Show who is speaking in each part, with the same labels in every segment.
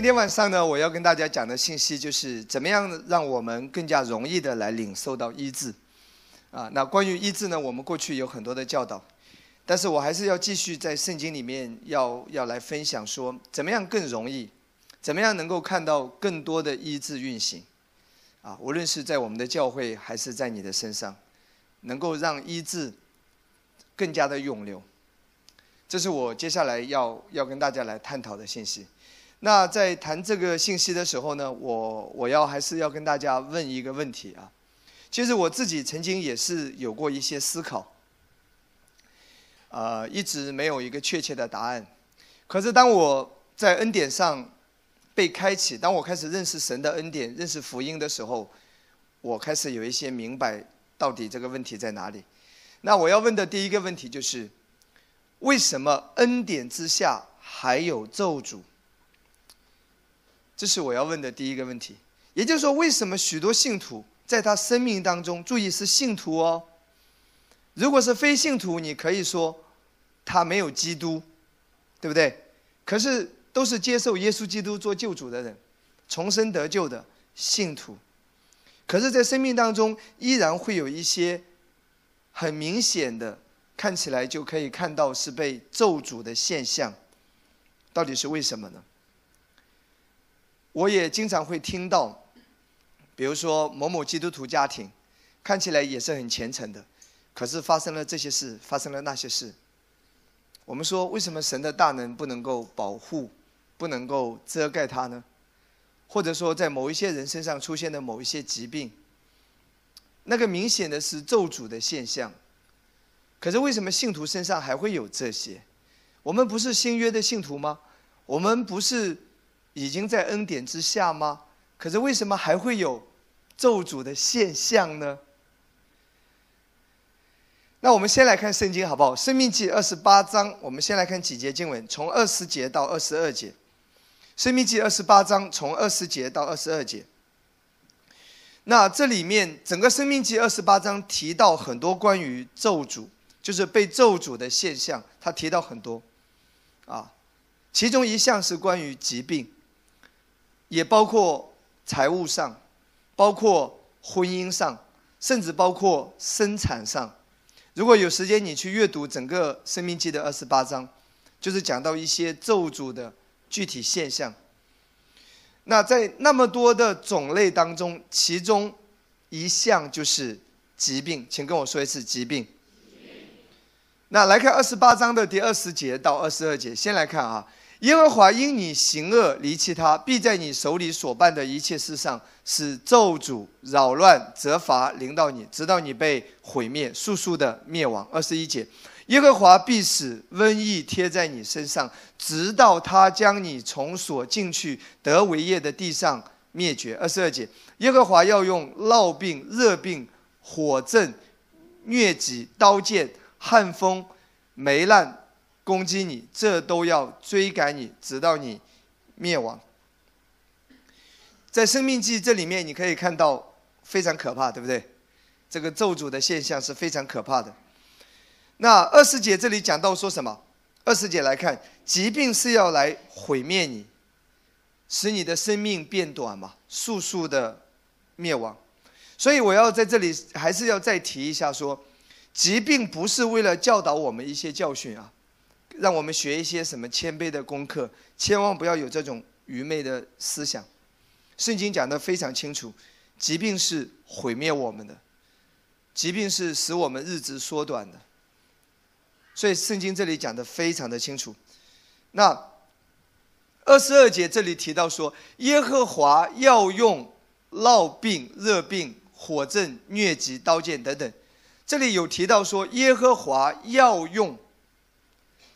Speaker 1: 今天晚上呢，我要跟大家讲的信息就是怎么样让我们更加容易的来领受到医治。啊，那关于医治呢，我们过去有很多的教导，但是我还是要继续在圣经里面要要来分享说，怎么样更容易，怎么样能够看到更多的医治运行。啊，无论是在我们的教会，还是在你的身上，能够让医治更加的涌流。这是我接下来要要跟大家来探讨的信息。那在谈这个信息的时候呢，我我要还是要跟大家问一个问题啊。其实我自己曾经也是有过一些思考，呃，一直没有一个确切的答案。可是当我在恩典上被开启，当我开始认识神的恩典、认识福音的时候，我开始有一些明白到底这个问题在哪里。那我要问的第一个问题就是。为什么恩典之下还有咒诅？这是我要问的第一个问题。也就是说，为什么许多信徒在他生命当中，注意是信徒哦。如果是非信徒，你可以说他没有基督，对不对？可是都是接受耶稣基督做救主的人，重生得救的信徒。可是，在生命当中，依然会有一些很明显的。看起来就可以看到是被咒诅的现象，到底是为什么呢？我也经常会听到，比如说某某基督徒家庭，看起来也是很虔诚的，可是发生了这些事，发生了那些事。我们说，为什么神的大能不能够保护，不能够遮盖他呢？或者说，在某一些人身上出现的某一些疾病，那个明显的是咒诅的现象。可是为什么信徒身上还会有这些？我们不是新约的信徒吗？我们不是已经在恩典之下吗？可是为什么还会有咒诅的现象呢？那我们先来看圣经好不好？生命记二十八章，我们先来看几节经文，从二十节到二十二节。生命记二十八章从二十节到二十二节。那这里面整个生命记二十八章提到很多关于咒诅。就是被咒诅的现象，他提到很多，啊，其中一项是关于疾病，也包括财务上，包括婚姻上，甚至包括生产上。如果有时间，你去阅读整个《生命记》的二十八章，就是讲到一些咒诅的具体现象。那在那么多的种类当中，其中一项就是疾病，请跟我说一次疾病。那来看二十八章的第二十节到二十二节，先来看啊，耶和华因你行恶离弃他，必在你手里所办的一切事上使咒诅、扰乱、责罚临到你，直到你被毁灭，速速的灭亡。二十一节，耶和华必使瘟疫贴在你身上，直到他将你从所进去得为业的地上灭绝。二十二节，耶和华要用烙病、热病、火症、疟疾、刀剑。旱风、霉烂攻击你，这都要追赶你，直到你灭亡。在《生命记》这里面，你可以看到非常可怕，对不对？这个咒诅的现象是非常可怕的。那二师姐这里讲到说什么？二师姐来看，疾病是要来毁灭你，使你的生命变短嘛，速速的灭亡。所以我要在这里还是要再提一下说。疾病不是为了教导我们一些教训啊，让我们学一些什么谦卑的功课，千万不要有这种愚昧的思想。圣经讲的非常清楚，疾病是毁灭我们的，疾病是使我们日子缩短的。所以圣经这里讲的非常的清楚。那二十二节这里提到说，耶和华要用烙病、热病、火症、疟疾、刀剑等等。这里有提到说耶和华要用，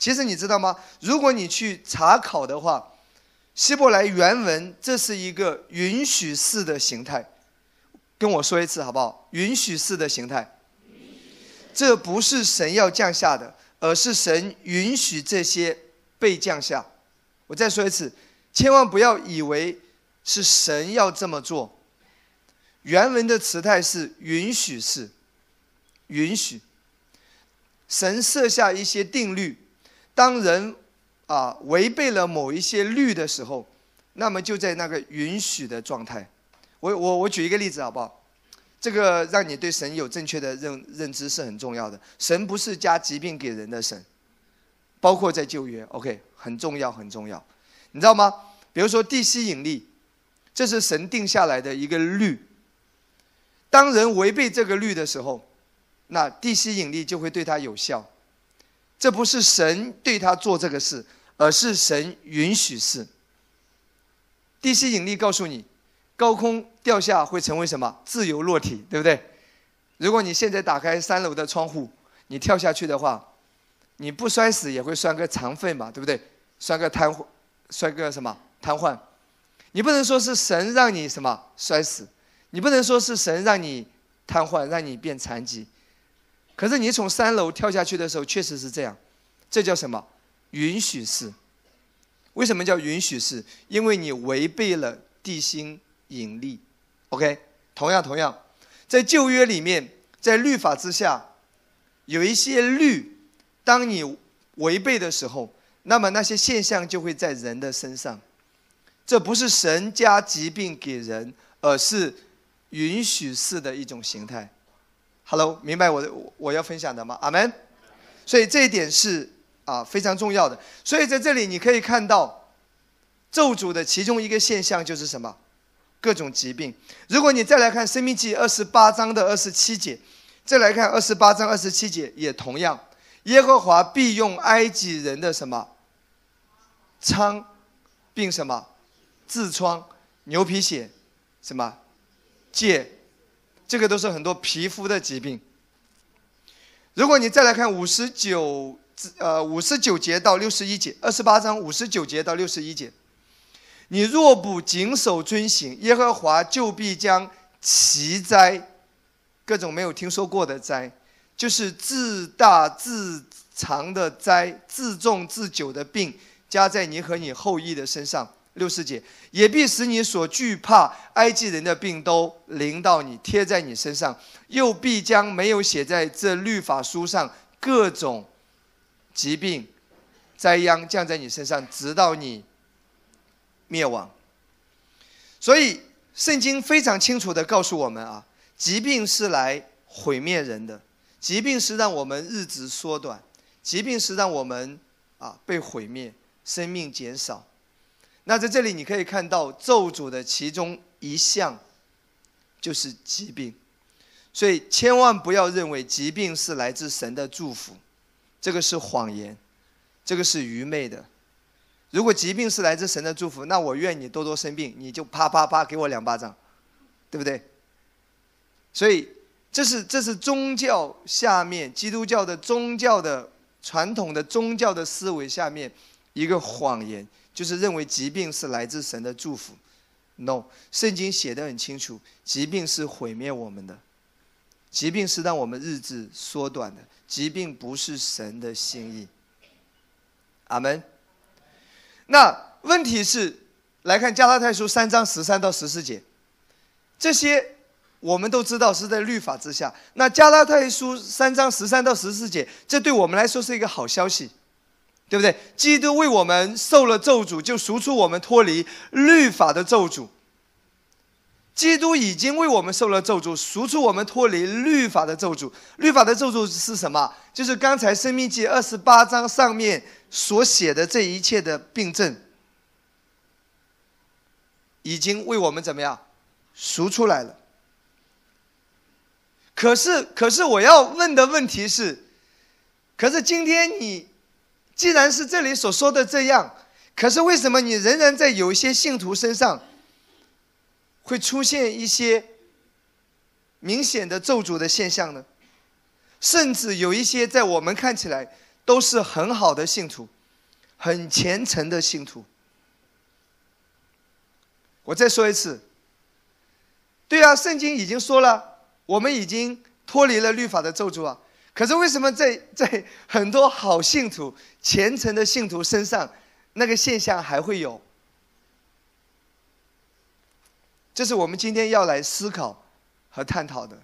Speaker 1: 其实你知道吗？如果你去查考的话，希伯来原文这是一个允许式的形态，跟我说一次好不好？允许式的形态，这不是神要降下的，而是神允许这些被降下。我再说一次，千万不要以为是神要这么做。原文的词态是允许式。允许神设下一些定律，当人啊违背了某一些律的时候，那么就在那个允许的状态。我我我举一个例子好不好？这个让你对神有正确的认认知是很重要的。神不是加疾病给人的神，包括在旧约，OK，很重要很重要。你知道吗？比如说地吸引力，这是神定下来的一个律。当人违背这个律的时候，那地吸引力就会对他有效。这不是神对他做这个事，而是神允许是。地吸引力告诉你。高空掉下会成为什么？自由落体，对不对？如果你现在打开三楼的窗户，你跳下去的话，你不摔死也会摔个残废嘛，对不对？摔个瘫，摔个什么瘫痪？你不能说是神让你什么摔死，你不能说是神让你瘫痪，让你变残疾。可是你从三楼跳下去的时候，确实是这样，这叫什么？允许式。为什么叫允许式？因为你违背了地心。引力，OK，同样同样，在旧约里面，在律法之下，有一些律，当你违背的时候，那么那些现象就会在人的身上。这不是神加疾病给人，而是允许式的一种形态。Hello，明白我的我要分享的吗？阿门。所以这一点是啊非常重要的。所以在这里你可以看到咒诅的其中一个现象就是什么？各种疾病。如果你再来看《生命记》二十八章的二十七节，再来看二十八章二十七节，也同样，耶和华必用埃及人的什么疮，并什么痔疮、牛皮癣，什么疥，这个都是很多皮肤的疾病。如果你再来看五十九呃五十九节到六十一节，二十八章五十九节到六十一节。你若不谨守遵行，耶和华就必将奇灾，各种没有听说过的灾，就是自大自长的灾，自重自久的病，加在你和你后裔的身上。六十节，也必使你所惧怕埃及人的病都临到你，贴在你身上，又必将没有写在这律法书上各种疾病灾殃降在你身上，直到你。灭亡。所以圣经非常清楚的告诉我们啊，疾病是来毁灭人的，疾病是让我们日子缩短，疾病是让我们啊被毁灭，生命减少。那在这里你可以看到咒诅的其中一项就是疾病，所以千万不要认为疾病是来自神的祝福，这个是谎言，这个是愚昧的。如果疾病是来自神的祝福，那我愿你多多生病，你就啪啪啪给我两巴掌，对不对？所以这是这是宗教下面基督教的宗教的传统的宗教的思维下面一个谎言，就是认为疾病是来自神的祝福。No，圣经写的很清楚，疾病是毁灭我们的，疾病是让我们日子缩短的，疾病不是神的心意。阿门。那问题是，来看加拉太书三章十三到十四节，这些我们都知道是在律法之下。那加拉太书三章十三到十四节，这对我们来说是一个好消息，对不对？基督为我们受了咒诅，就赎出我们脱离律法的咒诅。基督已经为我们受了咒诅，赎出我们脱离律法的咒诅。律法的咒诅是什么？就是刚才生命记二十八章上面。所写的这一切的病症，已经为我们怎么样赎出来了？可是，可是我要问的问题是：可是今天你既然是这里所说的这样，可是为什么你仍然在有一些信徒身上会出现一些明显的咒诅的现象呢？甚至有一些在我们看起来。都是很好的信徒，很虔诚的信徒。我再说一次，对啊，圣经已经说了，我们已经脱离了律法的咒诅啊。可是为什么在 在很多好信徒、虔诚的信徒身上，那个现象还会有？这是我们今天要来思考和探讨的。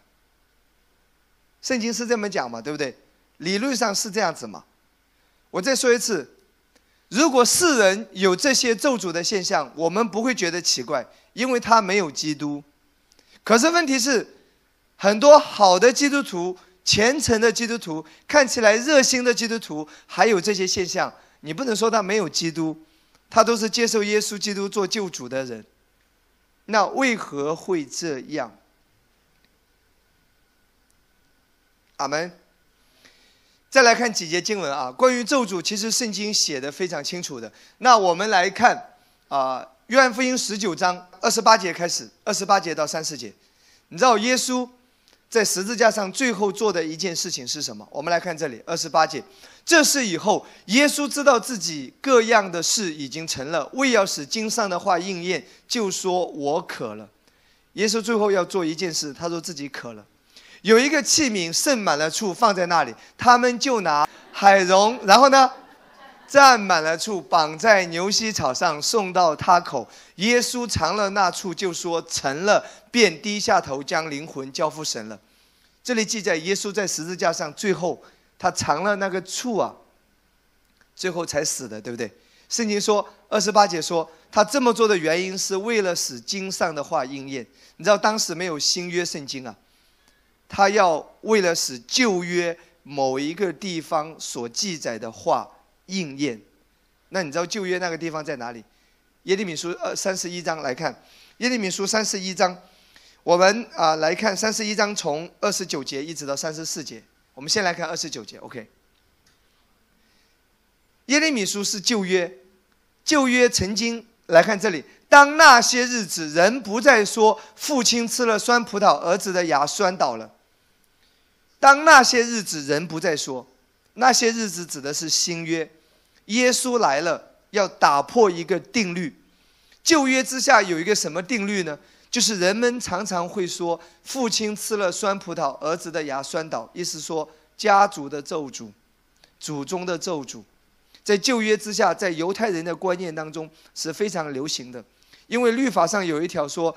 Speaker 1: 圣经是这么讲嘛，对不对？理论上是这样子嘛。我再说一次，如果世人有这些咒诅的现象，我们不会觉得奇怪，因为他没有基督。可是问题是，很多好的基督徒、虔诚的基督徒、看起来热心的基督徒，还有这些现象，你不能说他没有基督，他都是接受耶稣基督做救主的人。那为何会这样？阿门。再来看几节经文啊，关于咒诅，其实圣经写的非常清楚的。那我们来看啊，约翰福音十九章二十八节开始，二十八节到三十节，你知道耶稣在十字架上最后做的一件事情是什么？我们来看这里，二十八节，这是以后耶稣知道自己各样的事已经成了，为要使经上的话应验，就说我渴了。耶稣最后要做一件事，他说自己渴了。有一个器皿盛满了醋放在那里，他们就拿海蓉，然后呢，蘸满了醋，绑在牛膝草上，送到他口。耶稣尝了那醋，就说成了，便低下头将灵魂交付神了。这里记载，耶稣在十字架上最后他尝了那个醋啊，最后才死的，对不对？圣经说二十八节说他这么做的原因是为了使经上的话应验。你知道当时没有新约圣经啊。他要为了使旧约某一个地方所记载的话应验，那你知道旧约那个地方在哪里？耶利米书二三十一章来看，耶利米书三十一章，我们啊来看三十一章从二十九节一直到三十四节，我们先来看二十九节，OK。耶利米书是旧约，旧约曾经来看这里。当那些日子，人不再说父亲吃了酸葡萄，儿子的牙酸倒了。当那些日子，人不再说，那些日子指的是新约，耶稣来了，要打破一个定律。旧约之下有一个什么定律呢？就是人们常常会说，父亲吃了酸葡萄，儿子的牙酸倒，意思说家族的咒诅，祖宗的咒诅，在旧约之下，在犹太人的观念当中是非常流行的，因为律法上有一条说，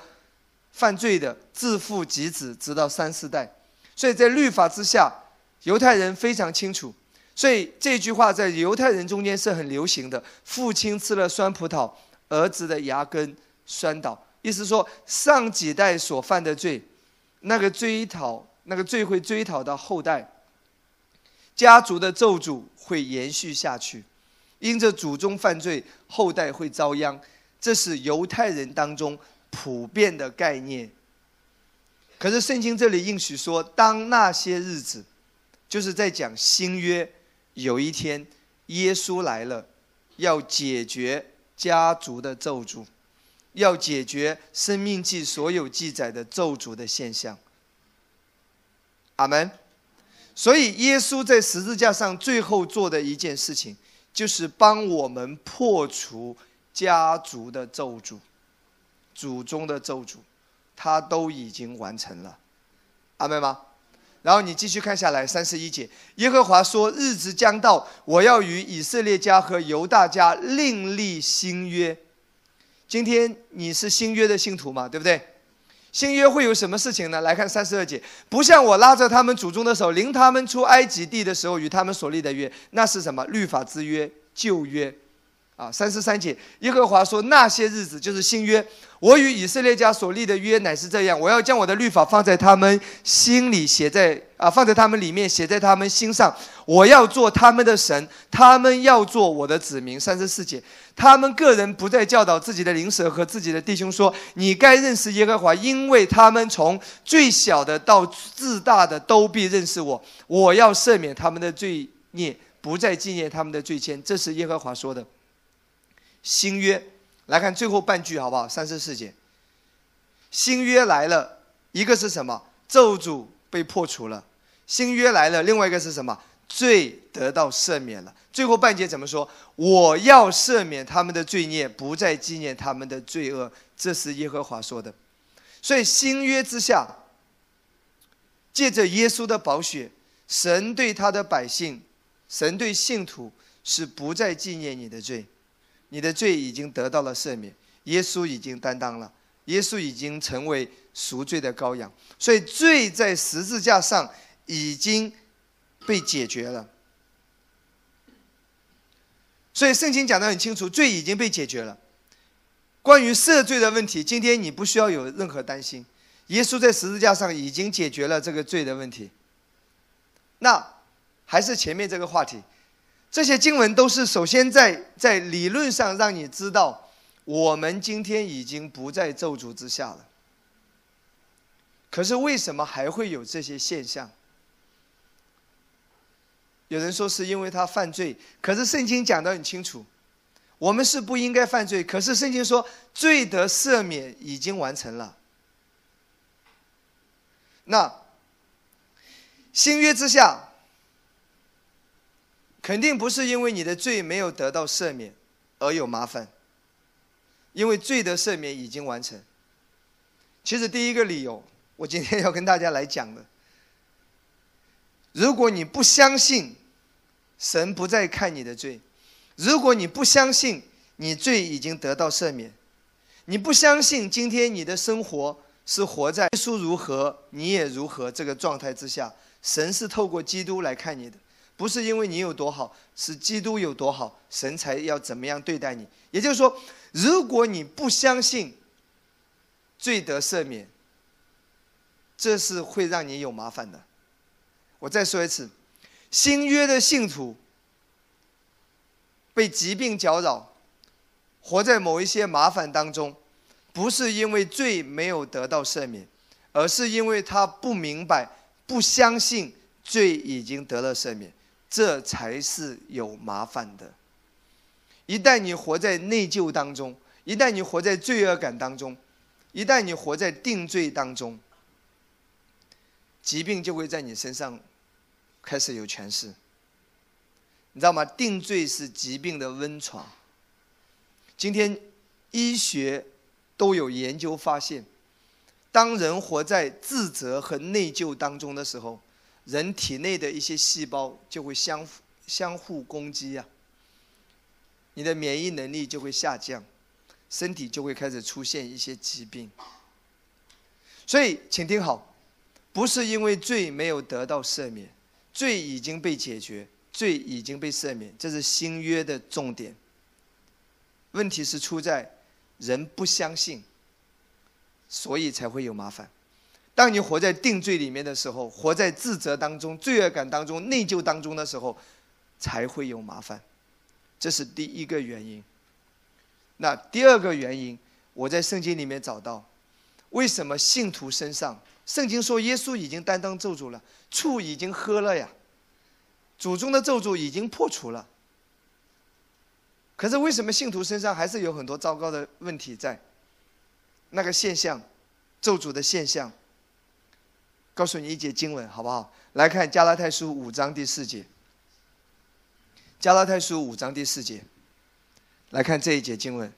Speaker 1: 犯罪的自父及子，直到三四代。所以在律法之下，犹太人非常清楚，所以这句话在犹太人中间是很流行的。父亲吃了酸葡萄，儿子的牙根酸倒，意思说上几代所犯的罪，那个追讨，那个罪会追讨到后代，家族的咒诅会延续下去，因着祖宗犯罪，后代会遭殃，这是犹太人当中普遍的概念。可是圣经这里应许说，当那些日子，就是在讲新约，有一天耶稣来了，要解决家族的咒诅，要解决生命记所有记载的咒诅的现象。阿门。所以耶稣在十字架上最后做的一件事情，就是帮我们破除家族的咒诅，祖宗的咒诅。他都已经完成了，阿门吗？然后你继续看下来，三十一节，耶和华说：“日子将到，我要与以色列家和犹大家另立新约。”今天你是新约的信徒嘛？对不对？新约会有什么事情呢？来看三十二节，不像我拉着他们祖宗的手，领他们出埃及地的时候与他们所立的约，那是什么？律法之约，旧约。啊，三十三节，耶和华说：“那些日子就是新约，我与以色列家所立的约乃是这样：我要将我的律法放在他们心里，写在啊，放在他们里面，写在他们心上。我要做他们的神，他们要做我的子民。”三十四节，他们个人不再教导自己的邻舍和自己的弟兄说：“你该认识耶和华，因为他们从最小的到自大的都必认识我。我要赦免他们的罪孽，不再纪念他们的罪愆。”这是耶和华说的。新约来看最后半句好不好？三十四节，新约来了，一个是什么？咒诅被破除了。新约来了，另外一个是什么？罪得到赦免了。最后半节怎么说？我要赦免他们的罪孽，不再纪念他们的罪恶。这是耶和华说的。所以新约之下，借着耶稣的宝血，神对他的百姓，神对信徒是不再纪念你的罪。你的罪已经得到了赦免，耶稣已经担当了，耶稣已经成为赎罪的羔羊，所以罪在十字架上已经被解决了。所以圣经讲得很清楚，罪已经被解决了。关于赦罪的问题，今天你不需要有任何担心，耶稣在十字架上已经解决了这个罪的问题。那还是前面这个话题，这些经文都是首先在在理论上让你知道，我们今天已经不在咒诅之下了。可是为什么还会有这些现象？有人说是因为他犯罪，可是圣经讲得很清楚，我们是不应该犯罪。可是圣经说罪得赦免已经完成了。那新约之下，肯定不是因为你的罪没有得到赦免而有麻烦，因为罪的赦免已经完成。其实第一个理由。我今天要跟大家来讲的，如果你不相信神不再看你的罪，如果你不相信你罪已经得到赦免，你不相信今天你的生活是活在耶稣如何你也如何这个状态之下，神是透过基督来看你的，不是因为你有多好，是基督有多好，神才要怎么样对待你。也就是说，如果你不相信罪得赦免，这是会让你有麻烦的。我再说一次，新约的信徒被疾病搅扰，活在某一些麻烦当中，不是因为罪没有得到赦免，而是因为他不明白、不相信罪已经得了赦免，这才是有麻烦的。一旦你活在内疚当中，一旦你活在罪恶感当中，一旦你活在定罪当中，疾病就会在你身上开始有权势，你知道吗？定罪是疾病的温床。今天医学都有研究发现，当人活在自责和内疚当中的时候，人体内的一些细胞就会相互相互攻击呀，你的免疫能力就会下降，身体就会开始出现一些疾病。所以，请听好。不是因为罪没有得到赦免，罪已经被解决，罪已经被赦免，这是新约的重点。问题是出在人不相信，所以才会有麻烦。当你活在定罪里面的时候，活在自责当中、罪恶感当中、内疚当中的时候，才会有麻烦。这是第一个原因。那第二个原因，我在圣经里面找到，为什么信徒身上？圣经说，耶稣已经担当咒诅了，醋已经喝了呀，祖宗的咒诅已经破除了。可是为什么信徒身上还是有很多糟糕的问题在？那个现象，咒诅的现象。告诉你一节经文好不好？来看加拉太书五章第四节。加拉太书五章第四节，来看这一节经文。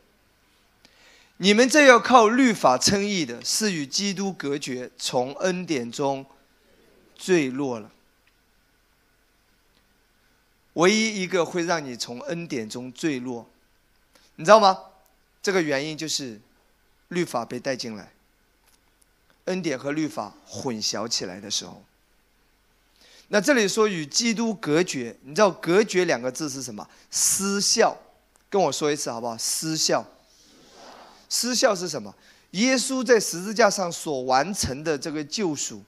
Speaker 1: 你们这要靠律法称义的，是与基督隔绝，从恩典中坠落了。唯一一个会让你从恩典中坠落，你知道吗？这个原因就是律法被带进来，恩典和律法混淆起来的时候。那这里说与基督隔绝，你知道“隔绝”两个字是什么？失效。跟我说一次好不好？失效。失效是什么？耶稣在十字架上所完成的这个救赎，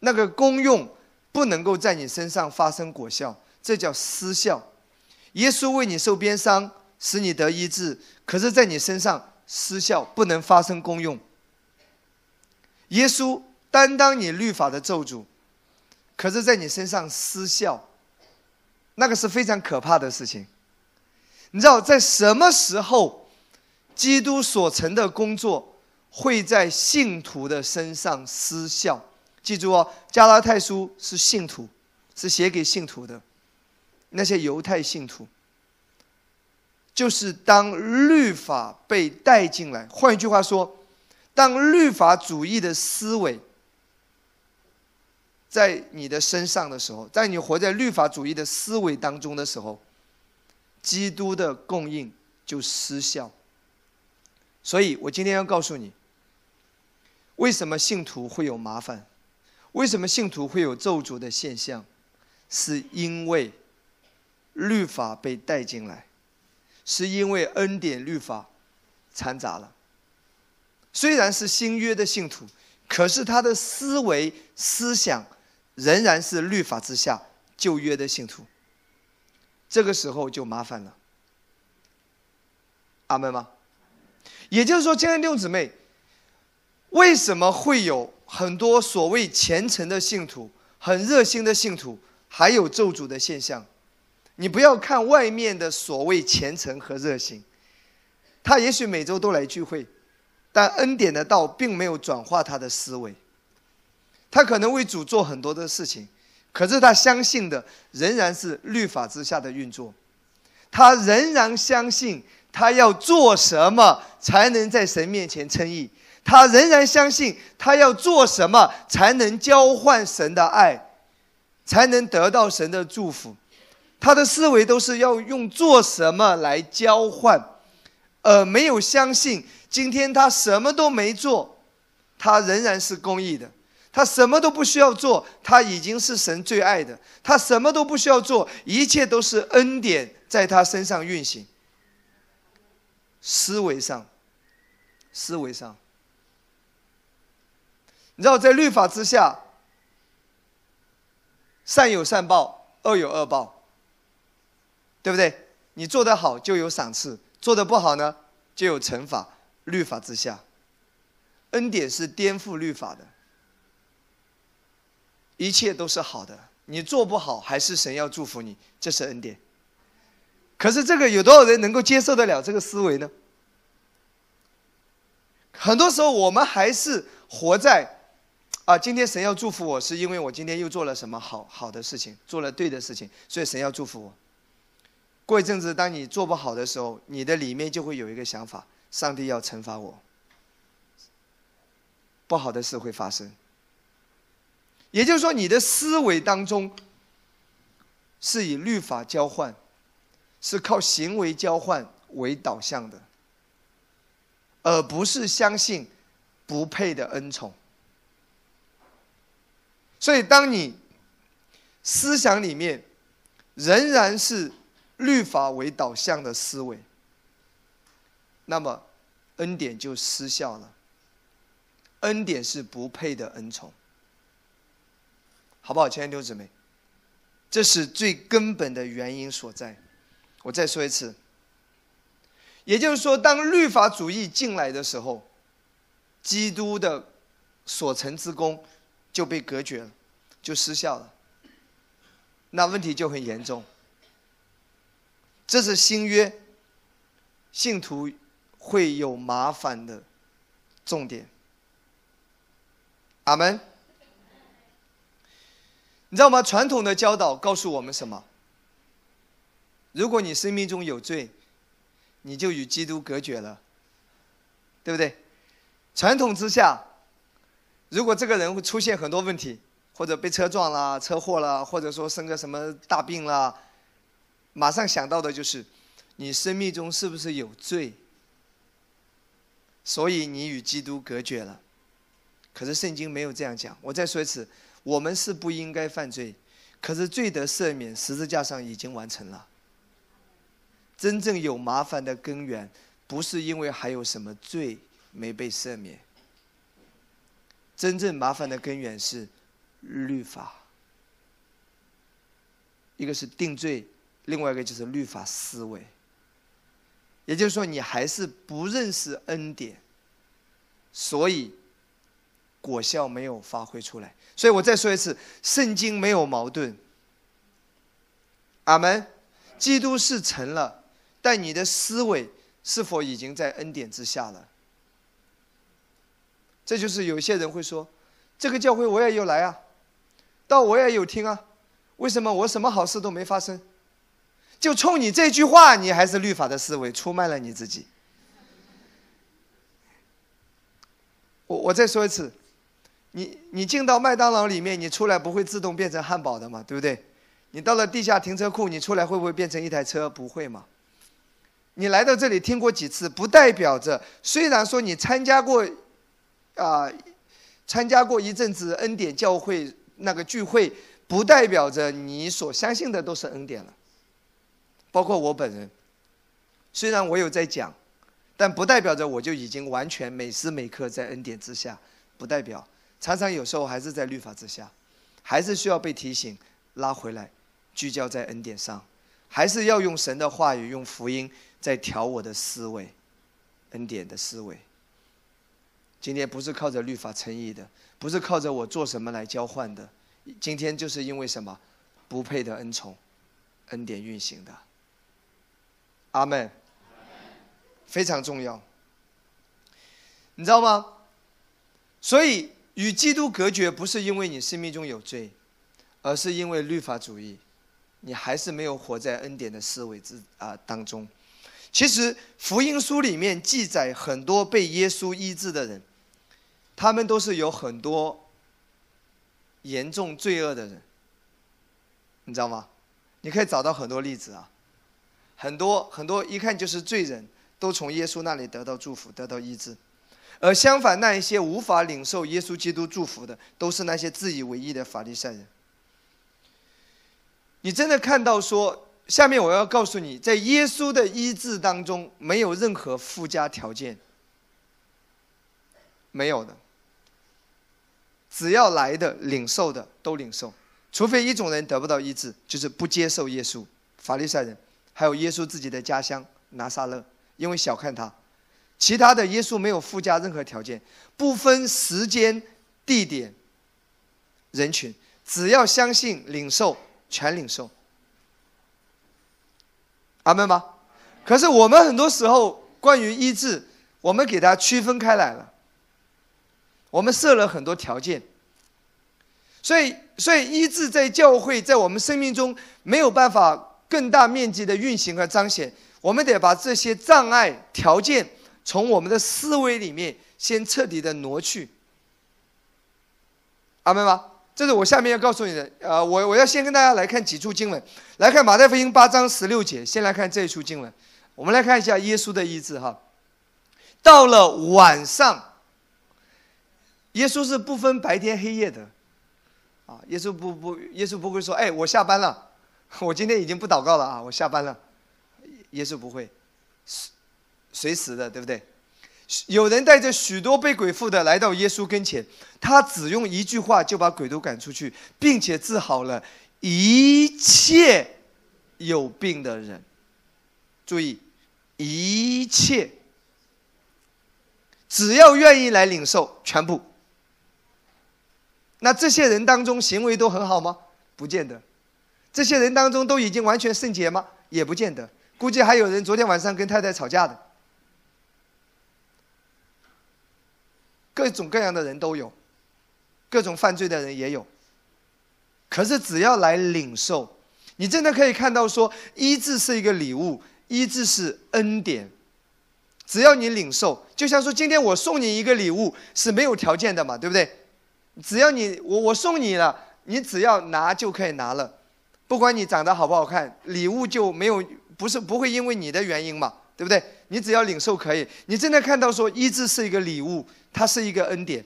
Speaker 1: 那个功用不能够在你身上发生果效，这叫失效。耶稣为你受鞭伤，使你得医治，可是在你身上失效，不能发生功用。耶稣担当你律法的咒诅，可是在你身上失效，那个是非常可怕的事情。你知道在什么时候？基督所成的工作会在信徒的身上失效。记住哦，《加拉太书》是信徒，是写给信徒的，那些犹太信徒。就是当律法被带进来，换一句话说，当律法主义的思维在你的身上的时候，在你活在律法主义的思维当中的时候，基督的供应就失效。所以我今天要告诉你，为什么信徒会有麻烦？为什么信徒会有咒诅的现象？是因为律法被带进来，是因为恩典律法掺杂了。虽然是新约的信徒，可是他的思维思想仍然是律法之下旧约的信徒。这个时候就麻烦了。阿门吗？也就是说，亲爱的弟兄姊妹，为什么会有很多所谓虔诚的信徒、很热心的信徒，还有咒诅的现象？你不要看外面的所谓虔诚和热心，他也许每周都来聚会，但恩典的道并没有转化他的思维。他可能为主做很多的事情，可是他相信的仍然是律法之下的运作，他仍然相信他要做什么才能在神面前称义，他仍然相信他要做什么才能交换神的爱，才能得到神的祝福。他的思维都是要用做什么来交换，而没有相信今天他什么都没做，他仍然是公义的。他什么都不需要做，他已经是神最爱的。他什么都不需要做，一切都是恩典在他身上运行。思维上，思维上，你知道，在律法之下，善有善报，恶有恶报。对不对？你做得好就有赏赐，做得不好呢就有惩罚。律法之下，恩典是颠覆律法的，一切都是好的。你做不好，还是神要祝福你，这是恩典。可是这个有多少人能够接受得了这个思维呢？很多时候我们还是活在啊，今天神要祝福我是因为我今天又做了什么好好的事情，做了对的事情，所以神要祝福我。过一阵子，当你做不好的时候，你的里面就会有一个想法：上帝要惩罚我，不好的事会发生。也就是说，你的思维当中是以律法交换，是靠行为交换为导向的，而不是相信不配的恩宠。所以，当你思想里面仍然是。律法为导向的思维，那么恩典就失效了。恩典是不配的恩宠，好不好，亲爱的弟兄姊妹？这是最根本的原因所在。我再说一次，也就是说，当律法主义进来的时候，基督的所成之功就被隔绝了，就失效了。那问题就很严重。这是新约信徒会有麻烦的重点。阿门。你知道吗？传统的教导告诉我们什么？如果你生命中有罪，你就与基督隔绝了，对不对？传统之下，如果这个人会出现很多问题，或者被车撞了、车祸了，或者说生个什么大病了。马上想到的就是，你生命中是不是有罪？所以你与基督隔绝了。可是圣经没有这样讲。我再说一次，我们是不应该犯罪，可是罪得赦免，十字架上已经完成了。真正有麻烦的根源，不是因为还有什么罪没被赦免，真正麻烦的根源是律法。一个是定罪。另外一个就是律法思维，也就是说，你还是不认识恩典，所以果效没有发挥出来。所以我再说一次，圣经没有矛盾。阿门。基督是成了，但你的思维是否已经在恩典之下了？这就是有些人会说：“这个教会我也有来啊，道我也有听啊，为什么我什么好事都没发生？”就冲你这句话，你还是律法的思维出卖了你自己。我我再说一次，你你进到麦当劳里面，你出来不会自动变成汉堡的嘛？对不对？你到了地下停车库，你出来会不会变成一台车？不会嘛？你来到这里听过几次，不代表着虽然说你参加过，啊，参加过一阵子恩典教会那个聚会，不代表着你所相信的都是恩典了。包括我本人，虽然我有在讲，但不代表着我就已经完全每时每刻在恩典之下，不代表常常有时候还是在律法之下，还是需要被提醒拉回来，聚焦在恩典上，还是要用神的话语、用福音在调我的思维，恩典的思维。今天不是靠着律法称义的，不是靠着我做什么来交换的，今天就是因为什么不配的恩宠，恩典运行的。阿门。非常重要，你知道吗？所以与基督隔绝，不是因为你生命中有罪，而是因为律法主义，你还是没有活在恩典的思维之啊当中。其实福音书里面记载很多被耶稣医治的人，他们都是有很多严重罪恶的人，你知道吗？你可以找到很多例子啊，很多很多一看就是罪人。都从耶稣那里得到祝福，得到医治，而相反，那一些无法领受耶稣基督祝福的，都是那些自以为意的法利赛人。你真的看到说，下面我要告诉你，在耶稣的医治当中，没有任何附加条件，没有的，只要来的领受的都领受，除非一种人得不到医治，就是不接受耶稣，法利赛人，还有耶稣自己的家乡拿撒勒。因为小看他，其他的耶稣没有附加任何条件，不分时间、地点、人群，只要相信、领受，全领受。阿门吗？可是我们很多时候关于医治，我们给它区分开来了，我们设了很多条件，所以，所以医治在教会，在我们生命中没有办法更大面积的运行和彰显。我们得把这些障碍条件从我们的思维里面先彻底的挪去。阿门吗？这是我下面要告诉你的。呃，我我要先跟大家来看几处经文，来看马太福音八章十六节。先来看这一处经文，我们来看一下耶稣的医治哈。到了晚上，耶稣是不分白天黑夜的，啊，耶稣不不，耶稣不会说，哎，我下班了，我今天已经不祷告了啊，我下班了。耶稣不会，随随时的，对不对？有人带着许多被鬼附的来到耶稣跟前，他只用一句话就把鬼都赶出去，并且治好了一切有病的人。注意，一切，只要愿意来领受，全部。那这些人当中行为都很好吗？不见得。这些人当中都已经完全圣洁吗？也不见得。估计还有人昨天晚上跟太太吵架的，各种各样的人都有，各种犯罪的人也有。可是只要来领受，你真的可以看到说，医治是一个礼物，医治是恩典。只要你领受，就像说今天我送你一个礼物是没有条件的嘛，对不对？只要你我我送你了，你只要拿就可以拿了，不管你长得好不好看，礼物就没有。不是不会因为你的原因嘛，对不对？你只要领受可以。你真的看到说医治是一个礼物，它是一个恩典，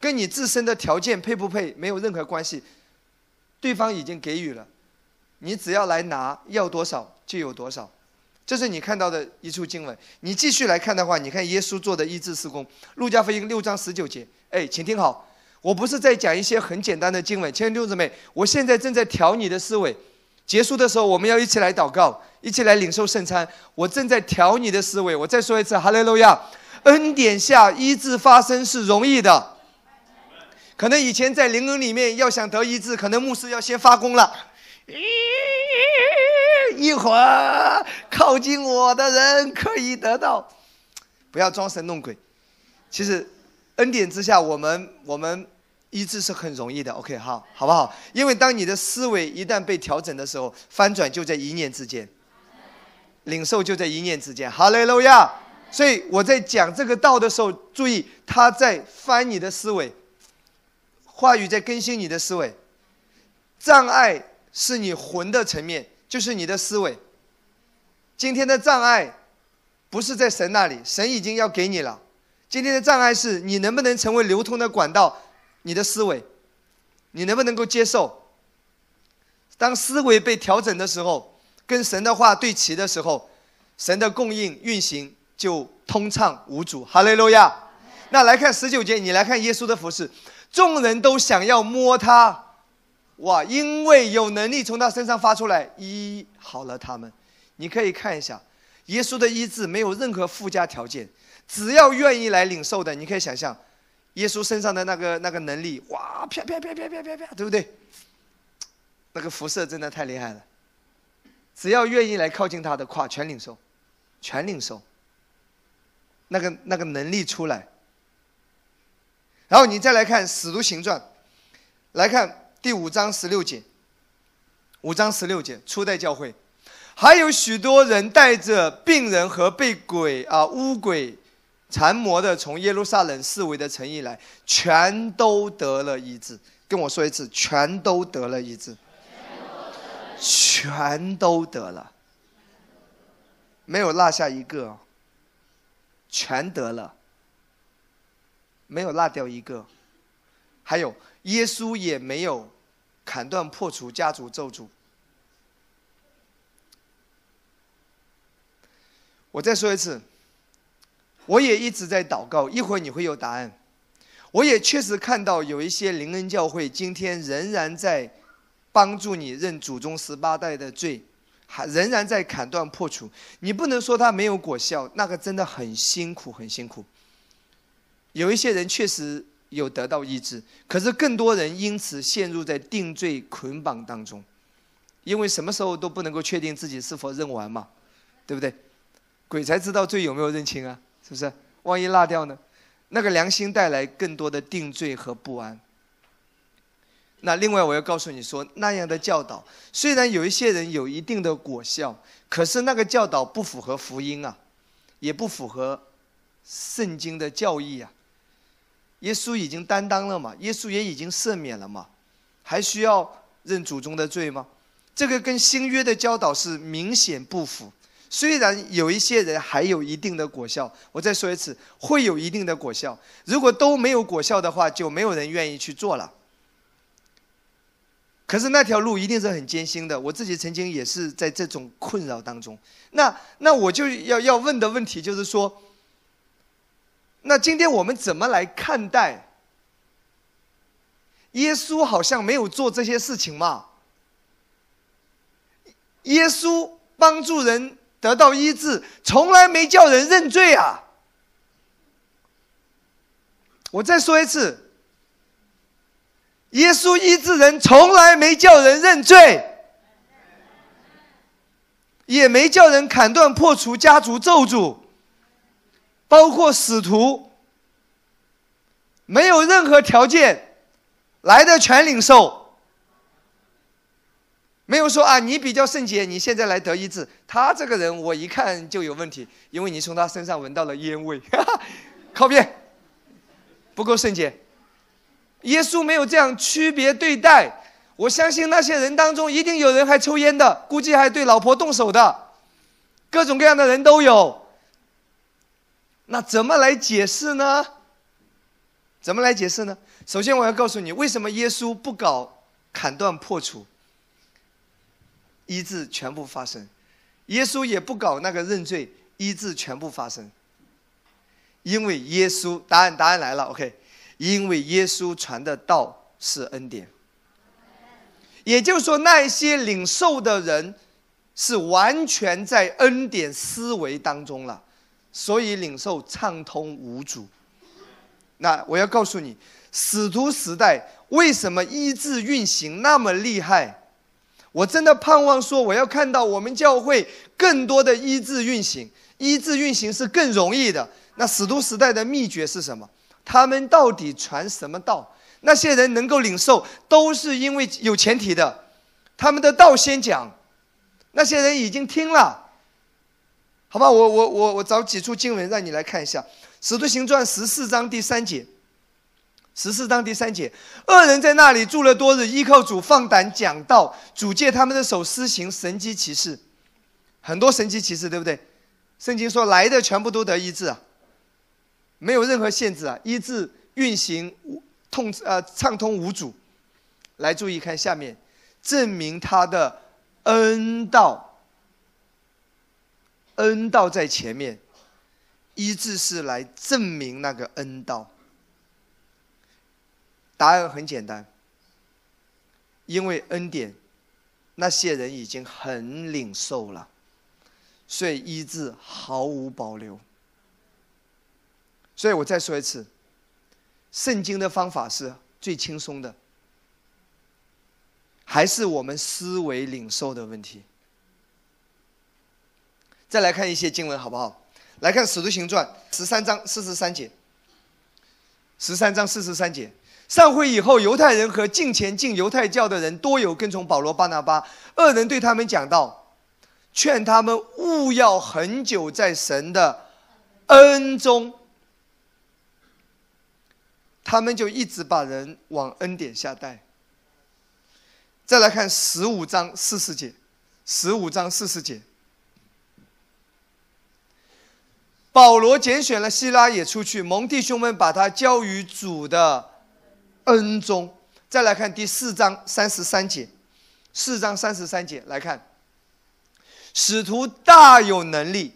Speaker 1: 跟你自身的条件配不配没有任何关系，对方已经给予了，你只要来拿，要多少就有多少，这是你看到的一处经文。你继续来看的话，你看耶稣做的医治施工，路加福音六章十九节。哎，请听好，我不是在讲一些很简单的经文，亲爱的弟兄姊妹，我现在正在调你的思维。结束的时候，我们要一起来祷告，一起来领受圣餐。我正在调你的思维。我再说一次，哈利路亚！恩典下医治发生是容易的。可能以前在灵恩里面要想得医治，可能牧师要先发功了。一会儿靠近我的人可以得到，不要装神弄鬼。其实恩典之下，我们我们。医治是很容易的，OK，好，好不好？因为当你的思维一旦被调整的时候，翻转就在一念之间，领受就在一念之间。哈利路亚！所以我在讲这个道的时候，注意他在翻你的思维，话语在更新你的思维。障碍是你魂的层面，就是你的思维。今天的障碍不是在神那里，神已经要给你了。今天的障碍是你能不能成为流通的管道。你的思维，你能不能够接受？当思维被调整的时候，跟神的话对齐的时候，神的供应运行就通畅无阻。哈利路亚。那来看十九节，你来看耶稣的服饰，众人都想要摸他，哇！因为有能力从他身上发出来，医好了他们。你可以看一下，耶稣的医治没有任何附加条件，只要愿意来领受的，你可以想象，耶稣身上的那个那个能力，哇！啪啪啪啪啪啪啪，对不对？那个辐射真的太厉害了，只要愿意来靠近他的，跨全领受，全领受。那个那个能力出来。然后你再来看《使徒行传》，来看第五章十六节。五章十六节，初代教会，还有许多人带着病人和被鬼啊巫鬼缠魔的，从耶路撒冷四围的城邑来，全都得了医治。跟我说一次，全都得了医治。全都得了，没有落下一个，全得了。没有落掉一个，还有耶稣也没有砍断破除家族咒诅。我再说一次，我也一直在祷告，一会儿你会有答案。我也确实看到有一些灵恩教会今天仍然在帮助你认祖宗十八代的罪，还仍然在砍断破除。你不能说他没有果效，那个真的很辛苦，很辛苦。有一些人确实有得到医治，可是更多人因此陷入在定罪捆绑当中，因为什么时候都不能够确定自己是否认完嘛，对不对？鬼才知道罪有没有认清啊，是不是？万一落掉呢？那个良心带来更多的定罪和不安。那另外我要告诉你说，那样的教导虽然有一些人有一定的果效，可是那个教导不符合福音啊，也不符合圣经的教义啊。耶稣已经担当了嘛？耶稣也已经赦免了嘛？还需要认祖宗的罪吗？这个跟新约的教导是明显不符。虽然有一些人还有一定的果效，我再说一次，会有一定的果效。如果都没有果效的话，就没有人愿意去做了。可是那条路一定是很艰辛的。我自己曾经也是在这种困扰当中。那那我就要要问的问题就是说。那今天我们怎么来看待耶稣？好像没有做这些事情嘛？耶稣帮助人得到医治，从来没叫人认罪啊！我再说一次，耶稣医治人，从来没叫人认罪，也没叫人砍断破除家族咒诅。包括使徒，没有任何条件来的全领受，没有说啊，你比较圣洁，你现在来得医治。他这个人我一看就有问题，因为你从他身上闻到了烟味，靠边，不够圣洁。耶稣没有这样区别对待，我相信那些人当中一定有人还抽烟的，估计还对老婆动手的，各种各样的人都有。那怎么来解释呢？怎么来解释呢？首先，我要告诉你，为什么耶稣不搞砍断破除，医治全部发生；耶稣也不搞那个认罪，医治全部发生。因为耶稣，答案答案来了，OK。因为耶稣传的道是恩典，也就是说，那些领受的人是完全在恩典思维当中了。所以领受畅通无阻。那我要告诉你，使徒时代为什么医治运行那么厉害？我真的盼望说，我要看到我们教会更多的医治运行，医治运行是更容易的。那使徒时代的秘诀是什么？他们到底传什么道？那些人能够领受，都是因为有前提的，他们的道先讲，那些人已经听了。好吧，我我我我找几处经文让你来看一下，《使徒行传》十四章第三节。十四章第三节，二人在那里住了多日，依靠主放胆讲道，主借他们的手施行神迹奇事，很多神迹奇事，对不对？圣经说来的全部都得医治啊，没有任何限制啊，医治运行无痛呃畅通无阻。来，注意看下面，证明他的恩道。恩道在前面，医治是来证明那个恩道。答案很简单，因为恩典，那些人已经很领受了，所以医治毫无保留。所以我再说一次，圣经的方法是最轻松的，还是我们思维领受的问题？再来看一些经文好不好？来看《使徒行传》十三章四十三节。十三章四十三节，上会以后，犹太人和近前进犹太教的人多有跟从保罗、巴拿巴。二人对他们讲道，劝他们勿要很久在神的恩中。他们就一直把人往恩典下带。再来看十五章四十节，十五章四十节，保罗拣选了希拉也出去，蒙弟兄们把他交于主的恩中。再来看第四章三十三节，四章三十三节来看，使徒大有能力，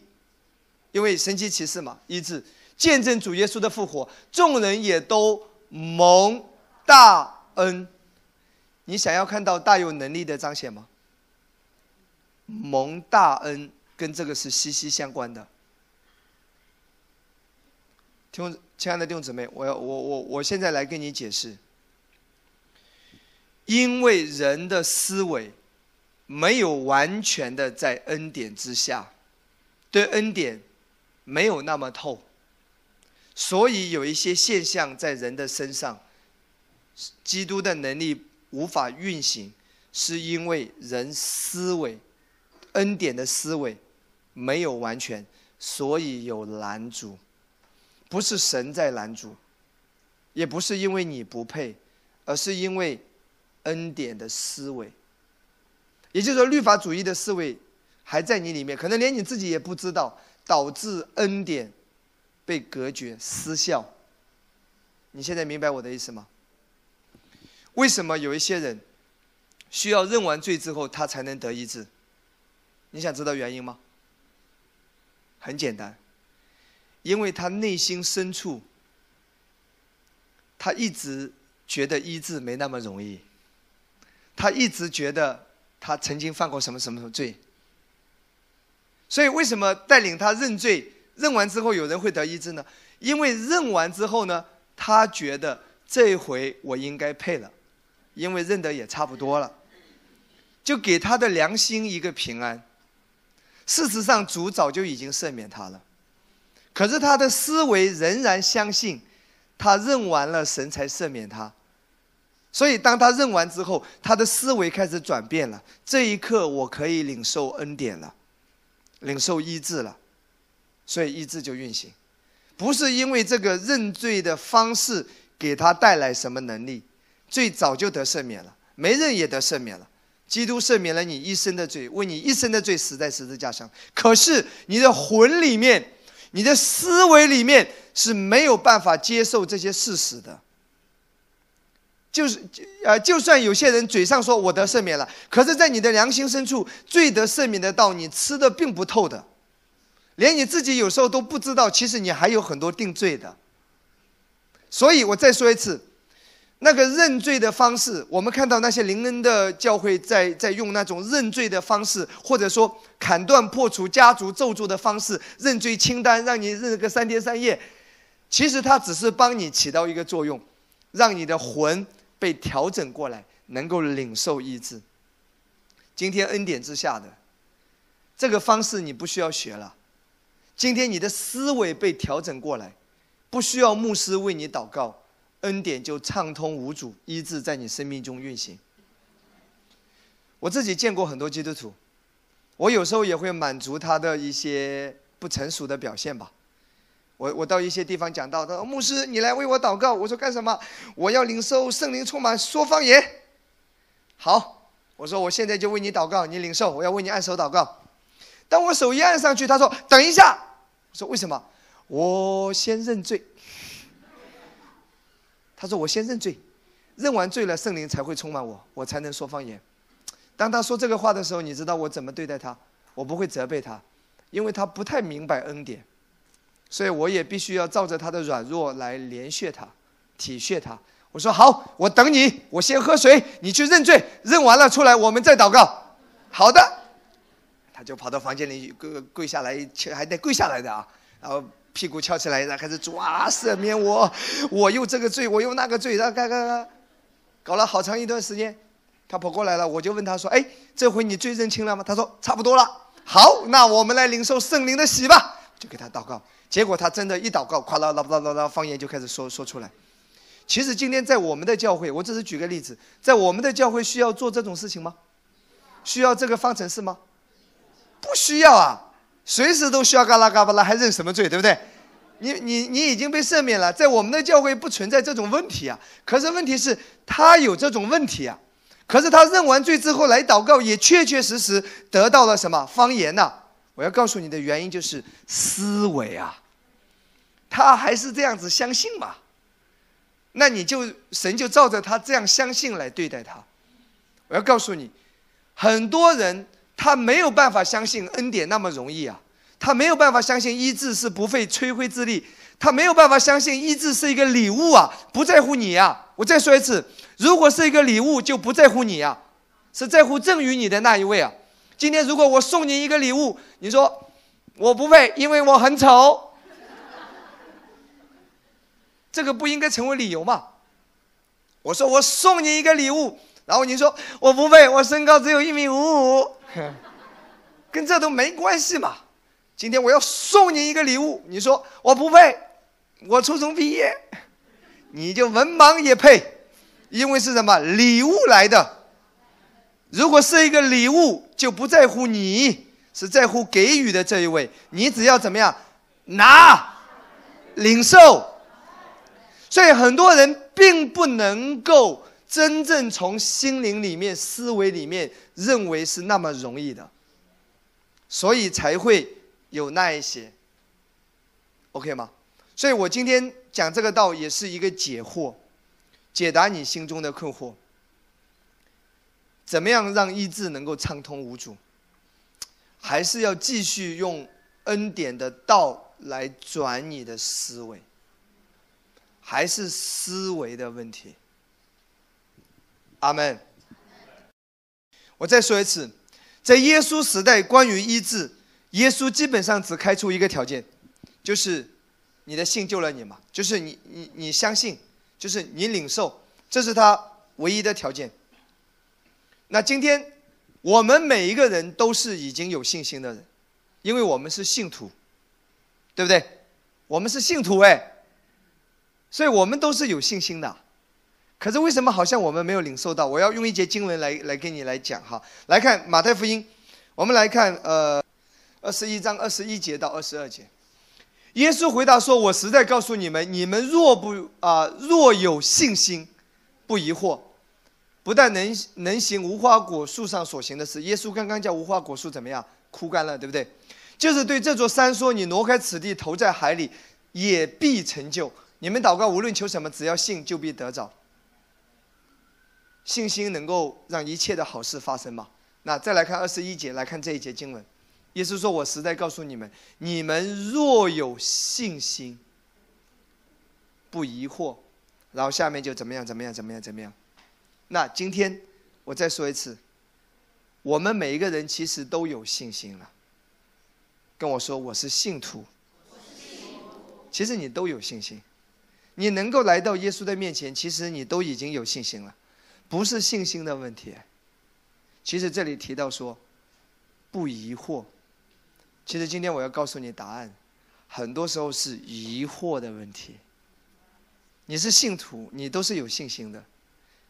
Speaker 1: 因为神奇骑士嘛，医治。见证主耶稣的复活，众人也都蒙大恩。你想要看到大有能力的彰显吗？蒙大恩跟这个是息息相关的。听，亲爱的弟兄姊妹，我要我我我现在来跟你解释。因为人的思维没有完全的在恩典之下，对恩典没有那么透。所以有一些现象在人的身上，基督的能力无法运行，是因为人思维恩典的思维没有完全，所以有拦阻。不是神在拦阻，也不是因为你不配，而是因为恩典的思维。也就是说，律法主义的思维还在你里面，可能连你自己也不知道，导致恩典。被隔绝失效，你现在明白我的意思吗？为什么有一些人需要认完罪之后他才能得医治？你想知道原因吗？很简单，因为他内心深处，他一直觉得医治没那么容易，他一直觉得他曾经犯过什么什么什么罪，所以为什么带领他认罪？认完之后，有人会得医治呢？因为认完之后呢，他觉得这回我应该配了，因为认得也差不多了，就给他的良心一个平安。事实上，主早就已经赦免他了，可是他的思维仍然相信，他认完了神才赦免他。所以，当他认完之后，他的思维开始转变了。这一刻，我可以领受恩典了，领受医治了。所以医治就运行，不是因为这个认罪的方式给他带来什么能力，罪早就得赦免了，没认也得赦免了。基督赦免了你一生的罪，为你一生的罪死在十字架上。可是你的魂里面，你的思维里面是没有办法接受这些事实的。就是呃，就算有些人嘴上说我得赦免了，可是在你的良心深处，罪得赦免的道你吃的并不透的。连你自己有时候都不知道，其实你还有很多定罪的。所以我再说一次，那个认罪的方式，我们看到那些灵恩的教会在在用那种认罪的方式，或者说砍断破除家族咒诅的方式，认罪清单让你认个三天三夜，其实它只是帮你起到一个作用，让你的魂被调整过来，能够领受医治。今天恩典之下的这个方式，你不需要学了。今天你的思维被调整过来，不需要牧师为你祷告，恩典就畅通无阻，医治在你生命中运行。我自己见过很多基督徒，我有时候也会满足他的一些不成熟的表现吧。我我到一些地方讲到，他说牧师你来为我祷告，我说干什么？我要领受圣灵充满，说方言。好，我说我现在就为你祷告，你领受，我要为你按手祷告。当我手一按上去，他说等一下。我说为什么？我先认罪。他说我先认罪，认完罪了，圣灵才会充满我，我才能说方言。当他说这个话的时候，你知道我怎么对待他？我不会责备他，因为他不太明白恩典，所以我也必须要照着他的软弱来怜恤他、体恤他。我说好，我等你，我先喝水，你去认罪，认完了出来，我们再祷告。好的，他就跑到房间里跪跪下来，还得跪下来的啊，然后屁股翘起来，然后开始抓赦免我，我又这个罪，我又那个罪，然后嘎嘎嘎，搞了好长一段时间。他跑过来了，我就问他说：“哎，这回你罪认清了吗？”他说：“差不多了。”好，那我们来领受圣灵的喜吧，就给他祷告。结果他真的一祷告，咵啦啦啦啦啦，方言就开始说说出来。其实今天在我们的教会，我只是举个例子，在我们的教会需要做这种事情吗？需要这个方程式吗？不需要啊，随时都需要嘎啦嘎巴拉，还认什么罪，对不对？你你你已经被赦免了，在我们的教会不存在这种问题啊。可是问题是，他有这种问题啊。可是他认完罪之后来祷告，也确确实实得到了什么方言呢？我要告诉你的原因就是思维啊，他还是这样子相信嘛，那你就神就照着他这样相信来对待他。我要告诉你，很多人他没有办法相信恩典那么容易啊，他没有办法相信医治是不费吹灰之力，他没有办法相信医治是一个礼物啊，不在乎你呀。我再说一次。如果是一个礼物，就不在乎你呀，是在乎赠予你的那一位啊。今天如果我送你一个礼物，你说我不配，因为我很丑，这个不应该成为理由嘛？我说我送你一个礼物，然后你说我不配，我身高只有一米五五，跟这都没关系嘛。今天我要送你一个礼物，你说我不配，我初中毕业，你就文盲也配。因为是什么礼物来的？如果是一个礼物，就不在乎你，是在乎给予的这一位。你只要怎么样拿、领受。所以很多人并不能够真正从心灵里面、思维里面认为是那么容易的，所以才会有那一些。OK 吗？所以我今天讲这个道也是一个解惑。解答你心中的困惑。怎么样让意志能够畅通无阻？还是要继续用恩典的道来转你的思维？还是思维的问题？阿门。我再说一次，在耶稣时代，关于医治，耶稣基本上只开出一个条件，就是你的信救了你嘛，就是你你你相信。就是你领受，这是他唯一的条件。那今天我们每一个人都是已经有信心的人，因为我们是信徒，对不对？我们是信徒哎，所以我们都是有信心的。可是为什么好像我们没有领受到？我要用一节经文来来跟你来讲哈。来看马太福音，我们来看呃二十一章二十一节到二十二节。耶稣回答说：“我实在告诉你们，你们若不啊，若有信心，不疑惑，不但能能行无花果树上所行的事。耶稣刚刚叫无花果树怎么样？枯干了，对不对？就是对这座山说：你挪开此地，投在海里，也必成就。你们祷告，无论求什么，只要信，就必得着。信心能够让一切的好事发生吗？那再来看二十一节，来看这一节经文。”耶稣说：“我实在告诉你们，你们若有信心，不疑惑，然后下面就怎么样怎么样怎么样怎么样。那今天我再说一次，我们每一个人其实都有信心了。跟我说我是信徒，其实你都有信心，你能够来到耶稣的面前，其实你都已经有信心了，不是信心的问题。其实这里提到说，不疑惑。”其实今天我要告诉你答案，很多时候是疑惑的问题。你是信徒，你都是有信心的，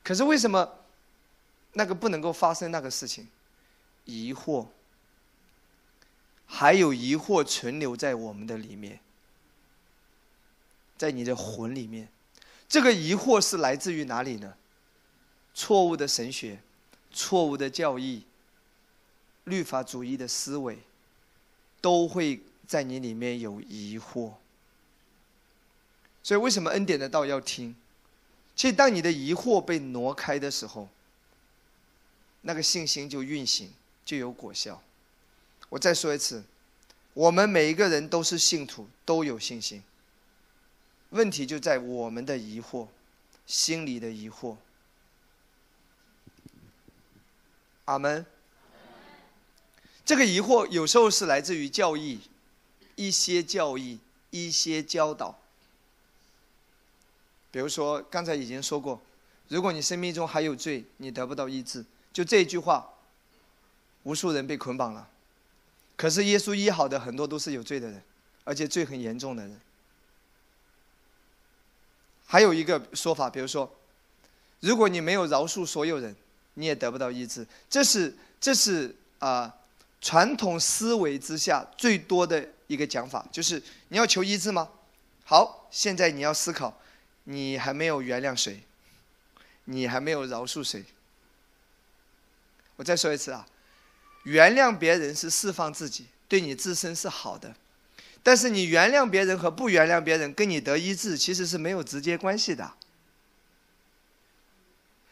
Speaker 1: 可是为什么那个不能够发生那个事情？疑惑，还有疑惑存留在我们的里面，在你的魂里面。这个疑惑是来自于哪里呢？错误的神学，错误的教义，律法主义的思维。都会在你里面有疑惑，所以为什么恩典的道要听？其实当你的疑惑被挪开的时候，那个信心就运行，就有果效。我再说一次，我们每一个人都是信徒，都有信心。问题就在我们的疑惑，心里的疑惑。阿门。这个疑惑有时候是来自于教义，一些教义，一些教导。比如说，刚才已经说过，如果你生命中还有罪，你得不到医治。就这一句话，无数人被捆绑了。可是耶稣医好的很多都是有罪的人，而且罪很严重的人。还有一个说法，比如说，如果你没有饶恕所有人，你也得不到医治。这是这是啊传统思维之下最多的一个讲法，就是你要求医治吗？好，现在你要思考。你还没有原谅谁？你还没有饶恕谁？我再说一次啊，原谅别人是释放自己，对你自身是好的。但是你原谅别人和不原谅别人，跟你得医治其实是没有直接关系的。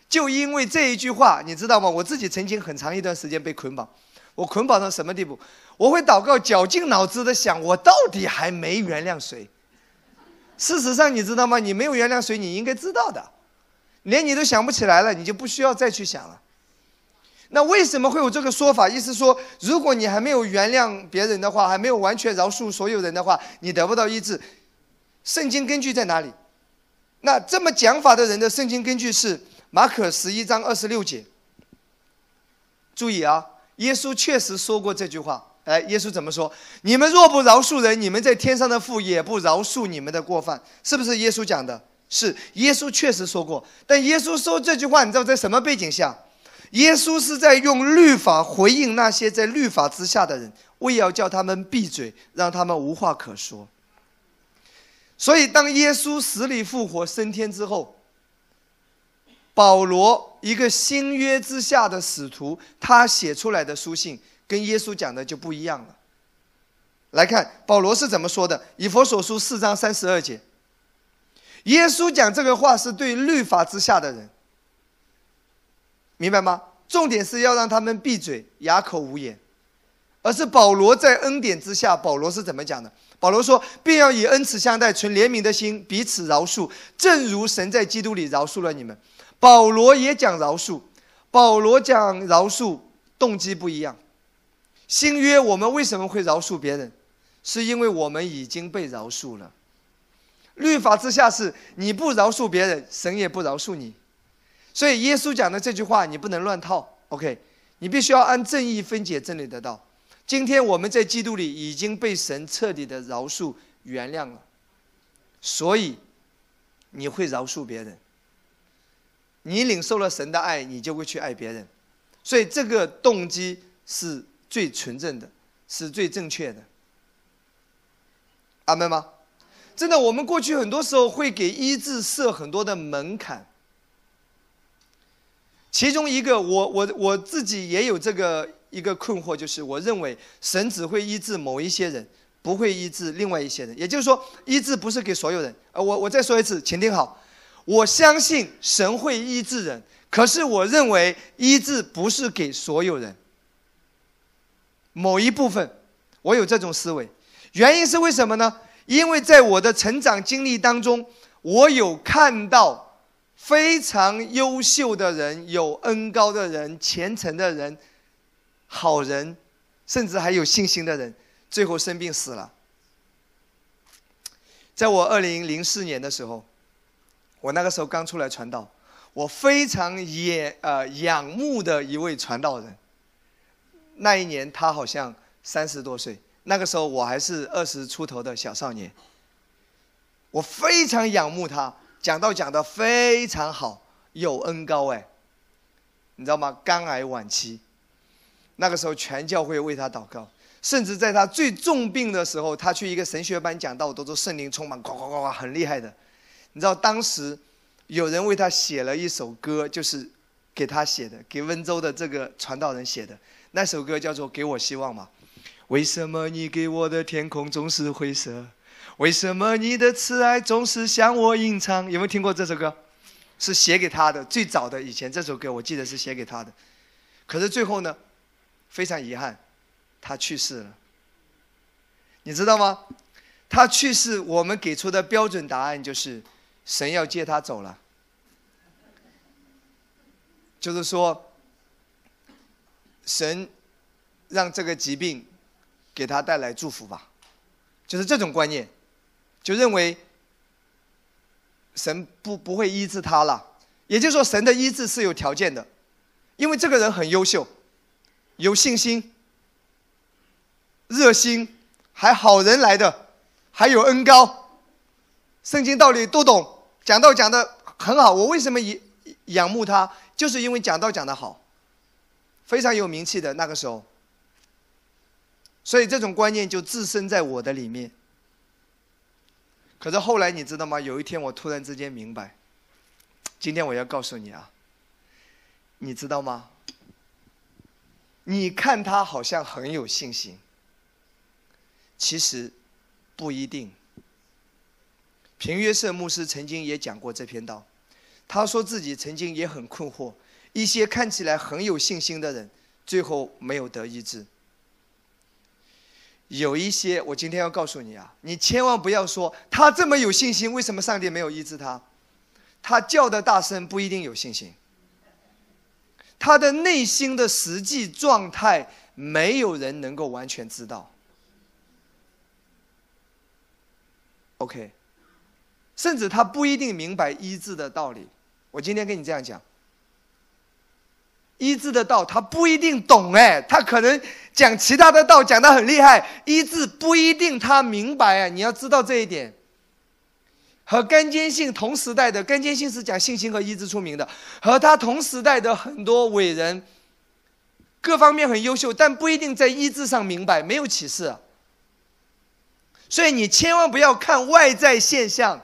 Speaker 1: 就因为这一句话，你知道吗？我自己曾经很长一段时间被捆绑，我捆绑到什么地步？我会祷告，绞尽脑汁的想，我到底还没原谅谁？事实上，你知道吗？你没有原谅谁，你应该知道的，连你都想不起来了，你就不需要再去想了。那为什么会有这个说法？意思说，如果你还没有原谅别人的话，还没有完全饶恕所有人的话，你得不到医治。圣经根据在哪里？那这么讲法的人的圣经根据是马可十一章二十六节。注意啊，耶稣确实说过这句话。哎，耶稣怎么说？你们若不饶恕人，你们在天上的父也不饶恕你们的过犯，是不是耶稣讲的？是，耶稣确实说过。但耶稣说这句话，你知道在什么背景下？耶稣是在用律法回应那些在律法之下的人，为要叫他们闭嘴，让他们无话可说。所以，当耶稣死里复活、升天之后，保罗一个新约之下的使徒，他写出来的书信。跟耶稣讲的就不一样了。来看保罗是怎么说的，《以佛所书》四章三十二节。耶稣讲这个话是对律法之下的人，明白吗？重点是要让他们闭嘴，哑口无言。而是保罗在恩典之下，保罗是怎么讲的？保罗说：“并要以恩慈相待，存怜悯的心，彼此饶恕，正如神在基督里饶恕了你们。”保罗也讲饶恕，保罗讲饶恕动机不一样。新约我们为什么会饶恕别人？是因为我们已经被饶恕了。律法之下是你不饶恕别人，神也不饶恕你。所以耶稣讲的这句话你不能乱套。OK，你必须要按正义分解真理的道。今天我们在基督里已经被神彻底的饶恕原谅了，所以你会饶恕别人。你领受了神的爱，你就会去爱别人。所以这个动机是。最纯正的，是最正确的。阿门吗？真的，我们过去很多时候会给医治设很多的门槛。其中一个，我我我自己也有这个一个困惑，就是我认为神只会医治某一些人，不会医治另外一些人。也就是说，医治不是给所有人。呃，我我再说一次，请听好，我相信神会医治人，可是我认为医治不是给所有人。某一部分，我有这种思维，原因是为什么呢？因为在我的成长经历当中，我有看到非常优秀的人、有恩高的人、虔诚的人、好人，甚至还有信心的人，最后生病死了。在我二零零四年的时候，我那个时候刚出来传道，我非常也呃仰慕的一位传道人。那一年他好像三十多岁，那个时候我还是二十出头的小少年。我非常仰慕他，讲道讲的非常好，有恩高哎，你知道吗？肝癌晚期，那个时候全教会为他祷告，甚至在他最重病的时候，他去一个神学班讲道，都是圣灵充满，呱呱呱呱，很厉害的。你知道当时有人为他写了一首歌，就是给他写的，给温州的这个传道人写的。那首歌叫做《给我希望》嘛？为什么你给我的天空总是灰色？为什么你的慈爱总是向我隐藏？有没有听过这首歌？是写给他的，最早的以前这首歌我记得是写给他的。可是最后呢，非常遗憾，他去世了。你知道吗？他去世，我们给出的标准答案就是神要接他走了，就是说神让这个疾病给他带来祝福吧，就是这种观念，就认为神不不会医治他了，也就是说神的医治是有条件的，因为这个人很优秀，有信心、热心，还好人来的。还有恩高，圣经道理都懂，讲道讲的很好。我为什么仰慕他？就是因为讲道讲的好，非常有名气的那个时候。所以这种观念就自身在我的里面。可是后来你知道吗？有一天我突然之间明白，今天我要告诉你啊，你知道吗？你看他好像很有信心，其实。不一定。平约瑟牧师曾经也讲过这篇道，他说自己曾经也很困惑，一些看起来很有信心的人，最后没有得医治。有一些，我今天要告诉你啊，你千万不要说他这么有信心，为什么上帝没有医治他？他叫的大声不一定有信心，他的内心的实际状态，没有人能够完全知道。OK，甚至他不一定明白医治的道理。我今天跟你这样讲，医治的道他不一定懂哎，他可能讲其他的道讲的很厉害，医治不一定他明白哎，你要知道这一点。和甘坚信同时代的甘坚信是讲信心和医治出名的，和他同时代的很多伟人，各方面很优秀，但不一定在医治上明白，没有启示。所以你千万不要看外在现象，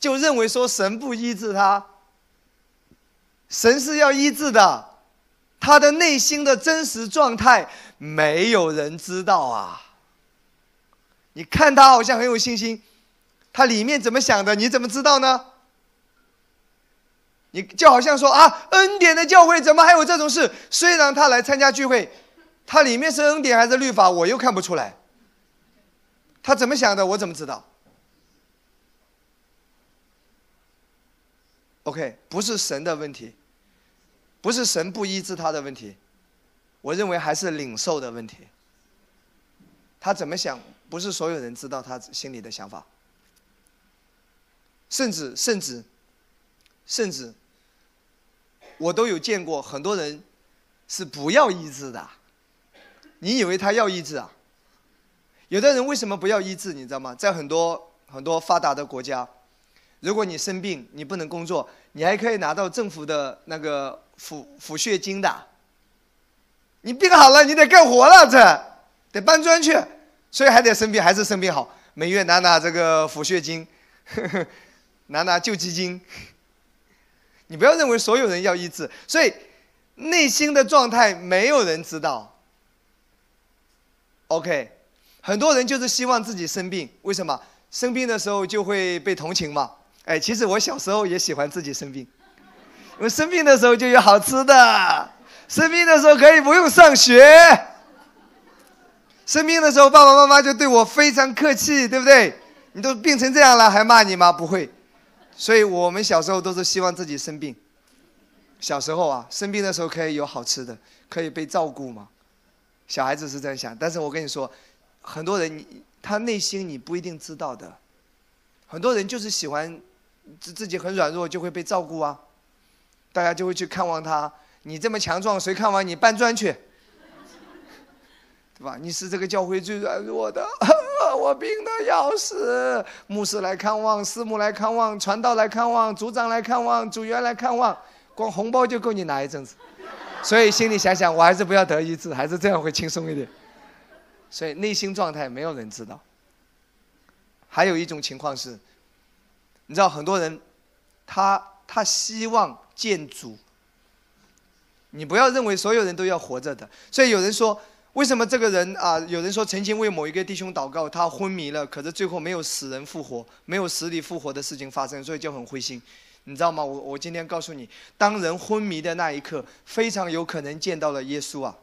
Speaker 1: 就认为说神不医治他。神是要医治的，他的内心的真实状态没有人知道啊。你看他好像很有信心，他里面怎么想的，你怎么知道呢？你就好像说啊，恩典的教会怎么还有这种事？虽然他来参加聚会，他里面是恩典还是律法，我又看不出来。他怎么想的？我怎么知道？OK，不是神的问题，不是神不医治他的问题，我认为还是领受的问题。他怎么想？不是所有人知道他心里的想法，甚至甚至甚至，我都有见过很多人是不要医治的。你以为他要医治啊？有的人为什么不要医治？你知道吗？在很多很多发达的国家，如果你生病，你不能工作，你还可以拿到政府的那个抚抚恤金的。你病好了，你得干活了，这得搬砖去，所以还得生病，还是生病好，每月拿拿这个抚恤金，拿拿救济金。你不要认为所有人要医治，所以内心的状态没有人知道。OK。很多人就是希望自己生病，为什么？生病的时候就会被同情嘛。哎，其实我小时候也喜欢自己生病，因为生病的时候就有好吃的，生病的时候可以不用上学，生病的时候爸爸妈妈就对我非常客气，对不对？你都病成这样了还骂你吗？不会。所以我们小时候都是希望自己生病。小时候啊，生病的时候可以有好吃的，可以被照顾嘛。小孩子是这样想，但是我跟你说。很多人，他内心你不一定知道的。很多人就是喜欢自自己很软弱，就会被照顾啊。大家就会去看望他。你这么强壮，谁看望你？搬砖去，对吧？你是这个教会最软弱的，我病的要死。牧师来看望，师母来看望，传道来看望，组长来看望，组员来看望，光红包就够你拿一阵子。所以心里想想，我还是不要得医治，还是这样会轻松一点。所以内心状态没有人知道。还有一种情况是，你知道很多人，他他希望见主。你不要认为所有人都要活着的。所以有人说，为什么这个人啊？有人说曾经为某一个弟兄祷告，他昏迷了，可是最后没有死人复活，没有死里复活的事情发生，所以就很灰心。你知道吗？我我今天告诉你，当人昏迷的那一刻，非常有可能见到了耶稣啊。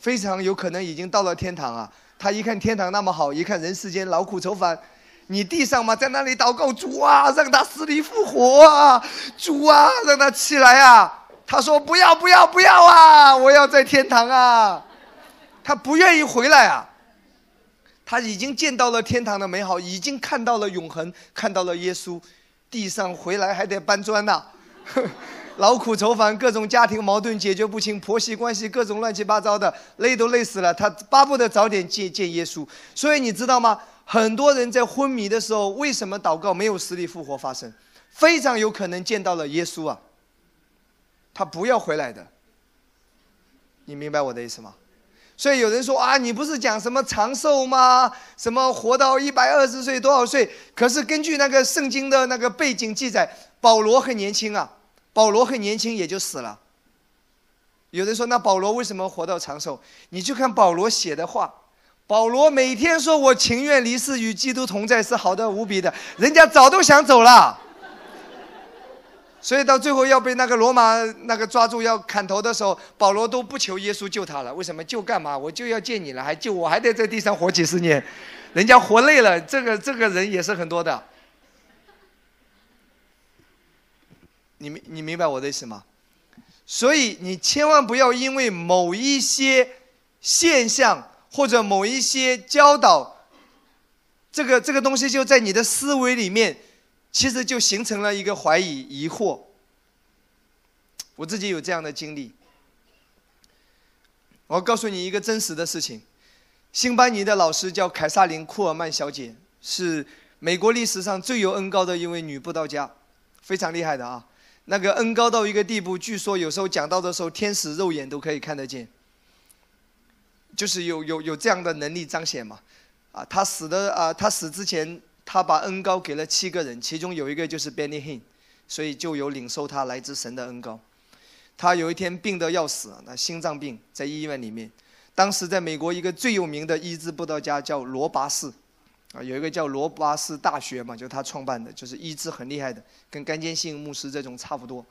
Speaker 1: 非常有可能已经到了天堂啊！他一看天堂那么好，一看人世间劳苦愁烦，你地上嘛在那里祷告主啊，让他死里复活啊，主啊，让他起来啊。他说不要不要不要啊，我要在天堂啊。他不愿意回来啊。他已经见到了天堂的美好，已经看到了永恒，看到了耶稣。地上回来还得搬砖呐。劳苦愁烦，各种家庭矛盾解决不清，婆媳关系各种乱七八糟的，累都累死了。他巴不得早点见见耶稣。所以你知道吗？很多人在昏迷的时候，为什么祷告没有死里复活发生？非常有可能见到了耶稣啊。他不要回来的。你明白我的意思吗？所以有人说啊，你不是讲什么长寿吗？什么活到一百二十岁多少岁？可是根据那个圣经的那个背景记载，保罗很年轻啊。保罗很年轻也就死了。有人说，那保罗为什么活到长寿？你去看保罗写的话，保罗每天说我情愿离世与基督同在，是好的无比的。人家早都想走了，所以到最后要被那个罗马那个抓住要砍头的时候，保罗都不求耶稣救他了。为什么？救干嘛？我就要见你了，还救我，还得在地上活几十年。人家活累了，这个这个人也是很多的。你明你明白我的意思吗？所以你千万不要因为某一些现象或者某一些教导，这个这个东西就在你的思维里面，其实就形成了一个怀疑、疑惑。我自己有这样的经历，我告诉你一个真实的事情：新班尼的老师叫凯撒琳·库尔曼小姐，是美国历史上最有恩高的一位女布道家，非常厉害的啊。那个恩高到一个地步，据说有时候讲到的时候，天使肉眼都可以看得见，就是有有有这样的能力彰显嘛？啊，他死的啊，他死之前，他把恩高给了七个人，其中有一个就是 Benny Hinn，所以就有领受他来自神的恩高。他有一天病得要死，那心脏病在医院里面，当时在美国一个最有名的医治布道家叫罗拔士。啊，有一个叫罗巴士大学嘛，就他创办的，就是医治很厉害的，跟甘坚信牧师这种差不多，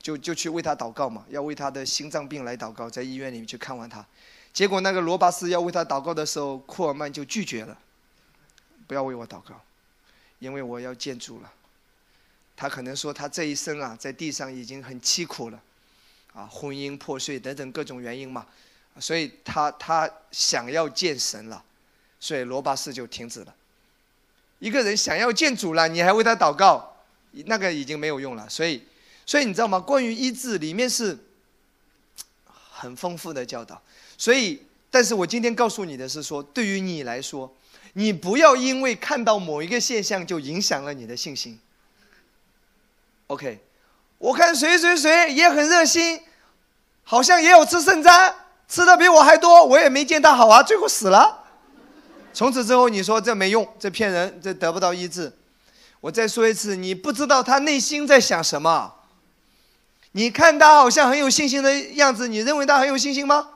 Speaker 1: 就就去为他祷告嘛，要为他的心脏病来祷告，在医院里面去看望他，结果那个罗巴斯要为他祷告的时候，库尔曼就拒绝了，不要为我祷告，因为我要见主了。他可能说他这一生啊，在地上已经很凄苦了，啊，婚姻破碎等等各种原因嘛，所以他他想要见神了。所以罗巴斯就停止了。一个人想要见主了，你还为他祷告，那个已经没有用了。所以，所以你知道吗？关于医治里面是很丰富的教导。所以，但是我今天告诉你的是说，对于你来说，你不要因为看到某一个现象就影响了你的信心。OK，我看谁谁谁也很热心，好像也有吃圣餐，吃的比我还多，我也没见他好啊，最后死了。从此之后，你说这没用，这骗人，这得不到医治。我再说一次，你不知道他内心在想什么。你看他好像很有信心的样子，你认为他很有信心吗？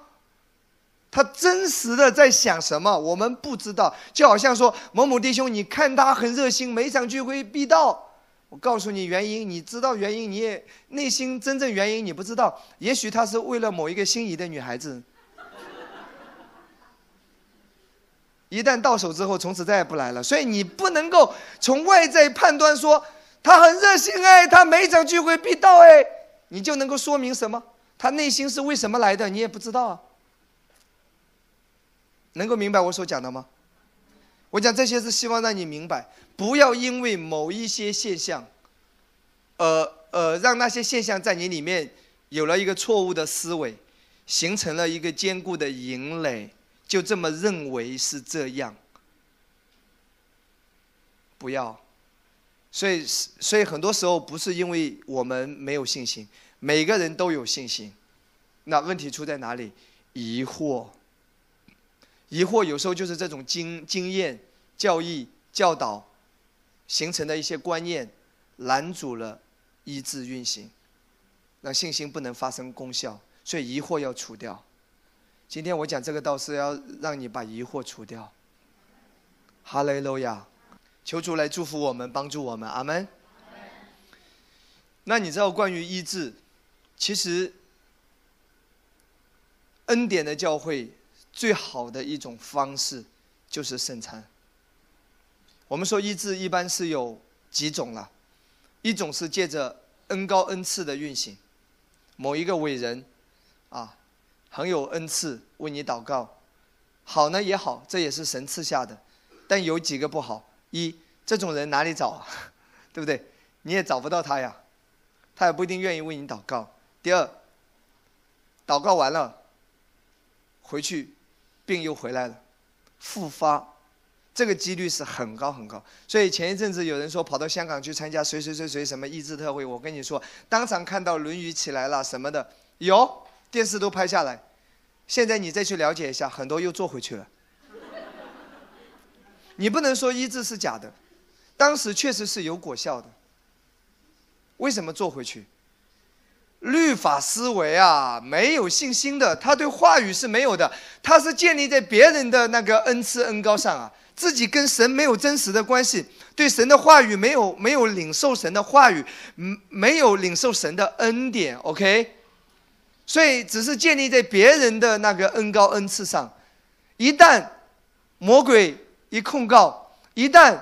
Speaker 1: 他真实的在想什么？我们不知道。就好像说某某弟兄，你看他很热心，每场聚会必到。我告诉你原因，你知道原因，你也内心真正原因你不知道。也许他是为了某一个心仪的女孩子。一旦到手之后，从此再也不来了。所以你不能够从外在判断说他很热心哎，他每场聚会必到哎，你就能够说明什么？他内心是为什么来的？你也不知道啊。能够明白我所讲的吗？我讲这些是希望让你明白，不要因为某一些现象，呃呃，让那些现象在你里面有了一个错误的思维，形成了一个坚固的营垒。就这么认为是这样，不要。所以，所以很多时候不是因为我们没有信心，每个人都有信心。那问题出在哪里？疑惑。疑惑有时候就是这种经经验、教义、教导形成的一些观念，拦阻了医治运行，让信心不能发生功效。所以疑惑要除掉。今天我讲这个道是要让你把疑惑除掉。哈雷路亚，求主来祝福我们，帮助我们，阿门。那你知道关于医治，其实恩典的教会最好的一种方式就是圣餐。我们说医治一般是有几种了，一种是借着恩高恩赐的运行，某一个伟人，啊，很有恩赐为你祷告，好呢也好，这也是神赐下的，但有几个不好，一这种人哪里找啊，对不对？你也找不到他呀，他也不一定愿意为你祷告。第二，祷告完了，回去病又回来了，复发。这个几率是很高很高，所以前一阵子有人说跑到香港去参加谁谁谁谁什么医治特会，我跟你说，当场看到《论语》起来了什么的，有电视都拍下来。现在你再去了解一下，很多又做回去了。你不能说医治是假的，当时确实是有果效的。为什么做回去？律法思维啊，没有信心的，他对话语是没有的，他是建立在别人的那个恩赐恩高上啊。自己跟神没有真实的关系，对神的话语没有没有领受神的话语，嗯，没有领受神的恩典，OK，所以只是建立在别人的那个恩高恩赐上。一旦魔鬼一控告，一旦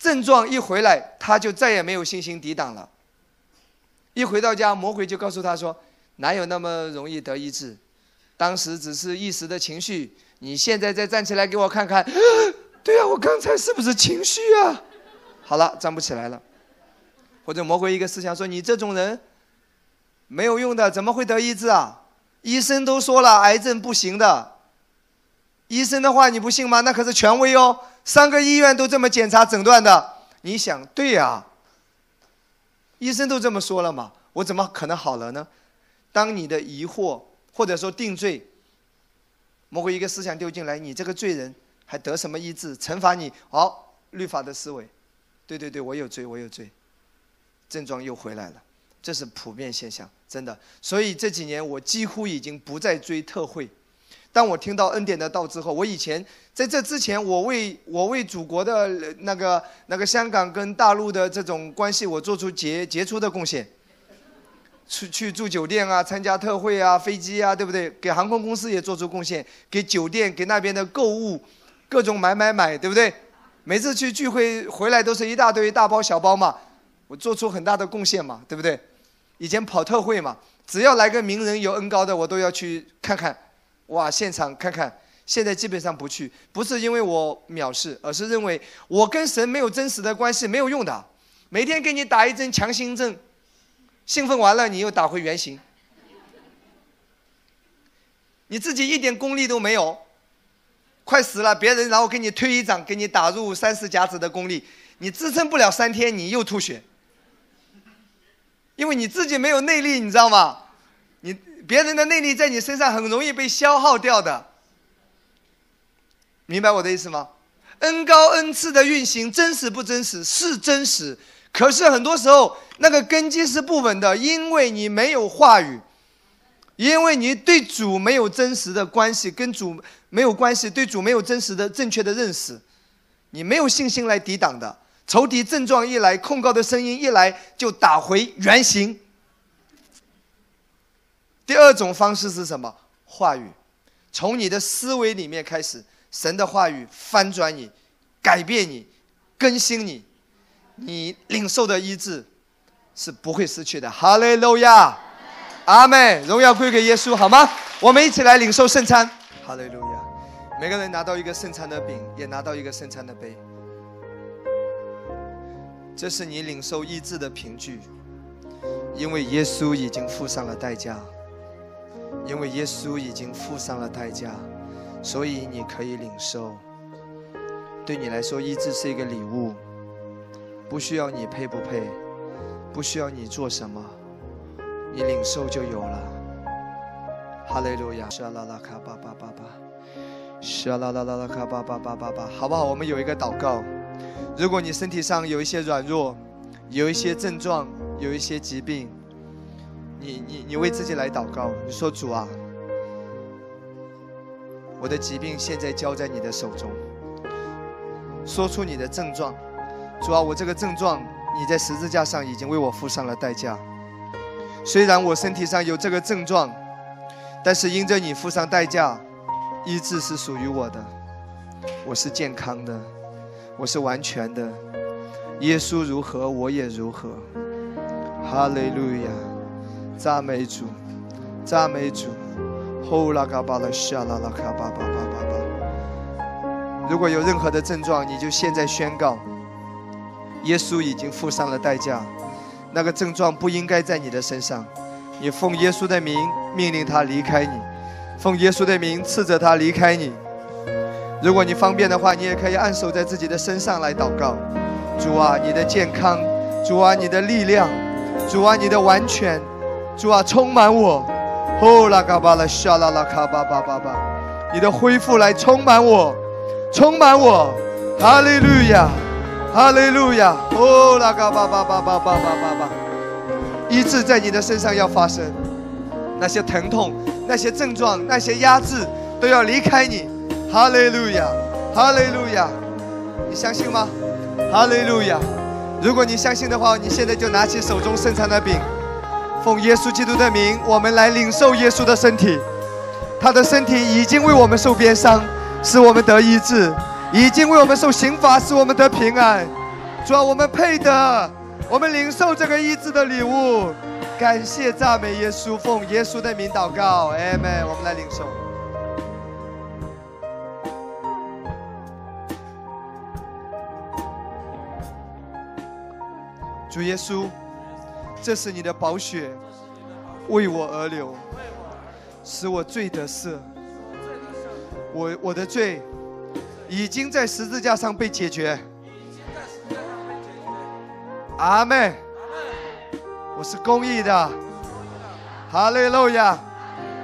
Speaker 1: 症状一回来，他就再也没有信心抵挡了。一回到家，魔鬼就告诉他说：“哪有那么容易得医治？当时只是一时的情绪，你现在再站起来给我看看。”对啊，我刚才是不是情绪啊？好了，站不起来了。或者魔鬼一个思想说：“你这种人没有用的，怎么会得医治啊？医生都说了，癌症不行的。医生的话你不信吗？那可是权威哦，三个医院都这么检查诊断的。你想，对呀，医生都这么说了嘛，我怎么可能好了呢？当你的疑惑或者说定罪，魔鬼一个思想丢进来，你这个罪人。还得什么医治？惩罚你？好，律法的思维，对对对，我有罪，我有罪，症状又回来了，这是普遍现象，真的。所以这几年我几乎已经不再追特惠。当我听到恩典的道之后，我以前在这之前，我为我为祖国的那个那个香港跟大陆的这种关系，我做出杰杰出的贡献。去去住酒店啊，参加特会啊，飞机啊，对不对？给航空公司也做出贡献，给酒店给那边的购物。各种买买买，对不对？每次去聚会回来都是一大堆大包小包嘛，我做出很大的贡献嘛，对不对？以前跑特会嘛，只要来个名人有恩高的，我都要去看看，哇，现场看看。现在基本上不去，不是因为我藐视，而是认为我跟神没有真实的关系，没有用的。每天给你打一针强心针，兴奋完了你又打回原形，你自己一点功力都没有。快死了，别人然后给你推一掌，给你打入三四甲子的功力，你支撑不了三天，你又吐血，因为你自己没有内力，你知道吗？你别人的内力在你身上很容易被消耗掉的，明白我的意思吗？恩高恩赐的运行真实不真实？是真实，可是很多时候那个根基是不稳的，因为你没有话语。因为你对主没有真实的关系，跟主没有关系，对主没有真实的正确的认识，你没有信心来抵挡的。仇敌症状一来，控告的声音一来，就打回原形。第二种方式是什么？话语，从你的思维里面开始，神的话语翻转你，改变你，更新你，你领受的医治是不会失去的。哈利路亚。阿妹，荣耀归给耶稣，好吗？我们一起来领受圣餐。哈利路亚！每个人拿到一个圣餐的饼，也拿到一个圣餐的杯。这是你领受医治的凭据，因为耶稣已经付上了代价。因为耶稣已经付上了代价，所以你可以领受。对你来说，医治是一个礼物，不需要你配不配，不需要你做什么。你领受就有了，哈利路亚！沙拉拉卡巴巴巴巴，沙拉拉拉拉卡巴巴巴巴巴，好不好？我们有一个祷告。如果你身体上有一些软弱，有一些症状，有一些疾病，你你你为自己来祷告。你说主啊，我的疾病现在交在你的手中。说出你的症状，主啊，我这个症状你在十字架上已经为我付上了代价。虽然我身体上有这个症状，但是因着你付上代价，医治是属于我的，我是健康的，我是完全的。耶稣如何，我也如何。哈利路亚，赞美主，赞美主。呼啦嘎巴啦，沙啦啦卡巴巴巴巴巴。如果有任何的症状，你就现在宣告：耶稣已经付上了代价，那个症状不应该在你的身上。你奉耶稣的名命令他离开你，奉耶稣的名斥责他离开你。如果你方便的话，你也可以按手在自己的身上来祷告。主啊，你的健康，主啊，你的力量，主啊，你的完全，主啊，充满我，哦啦嘎巴啦，沙啦啦卡巴巴巴巴，你的恢复来充满我，充满我，哈利路亚，哈利路亚，哦啦嘎巴巴巴巴巴巴巴巴，医治在你的身上要发生，那些疼痛、那些症状、那些压制都要离开你，哈利路亚，哈利路亚，你相信吗？哈利路亚，如果你相信的话，你现在就拿起手中剩餐的饼。奉耶稣基督的名，我们来领受耶稣的身体。他的身体已经为我们受鞭伤，使我们得医治；已经为我们受刑罚，使我们得平安。主啊，我们配得。我们领受这个医治的礼物，感谢赞美耶稣，奉耶稣的名祷告，阿门。我们来领受。主耶稣，这是你的宝血，为我而流，使我罪得赦。我我的罪已经在十字架上被解决。阿妹，我是公益的，哈利路亚，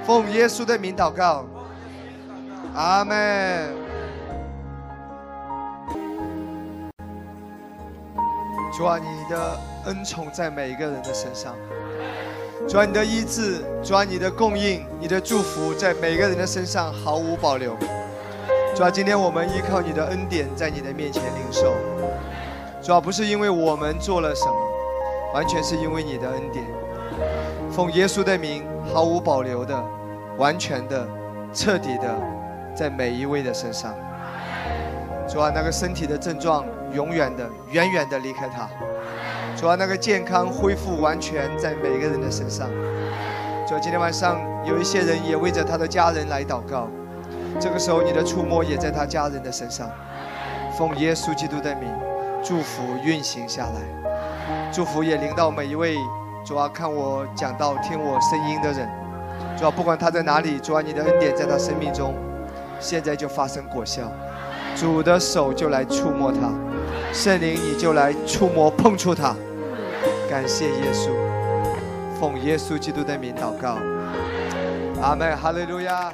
Speaker 1: 奉耶稣的名祷告，阿妹。主啊，你的恩宠在每一个人的身上，主啊，你的医治，主啊，你的供应，你的祝福在每个人的身上毫无保留。主啊，今天我们依靠你的恩典，在你的面前领受。主要不是因为我们做了什么，完全是因为你的恩典。奉耶稣的名，毫无保留的、完全的、彻底的，在每一位的身上。主啊，那个身体的症状，永远的、远远的离开他。主啊，那个健康恢复完全在每个人的身上。主啊，今天晚上有一些人也为着他的家人来祷告，这个时候你的触摸也在他家人的身上。奉耶稣基督的名。祝福运行下来，祝福也临到每一位主啊看我讲道、听我声音的人。主啊，不管他在哪里，主啊，你的恩典在他生命中，现在就发生果效。主的手就来触摸他，圣灵你就来触摸碰触他。感谢耶稣，奉耶稣基督的名祷告，阿门，哈利路亚。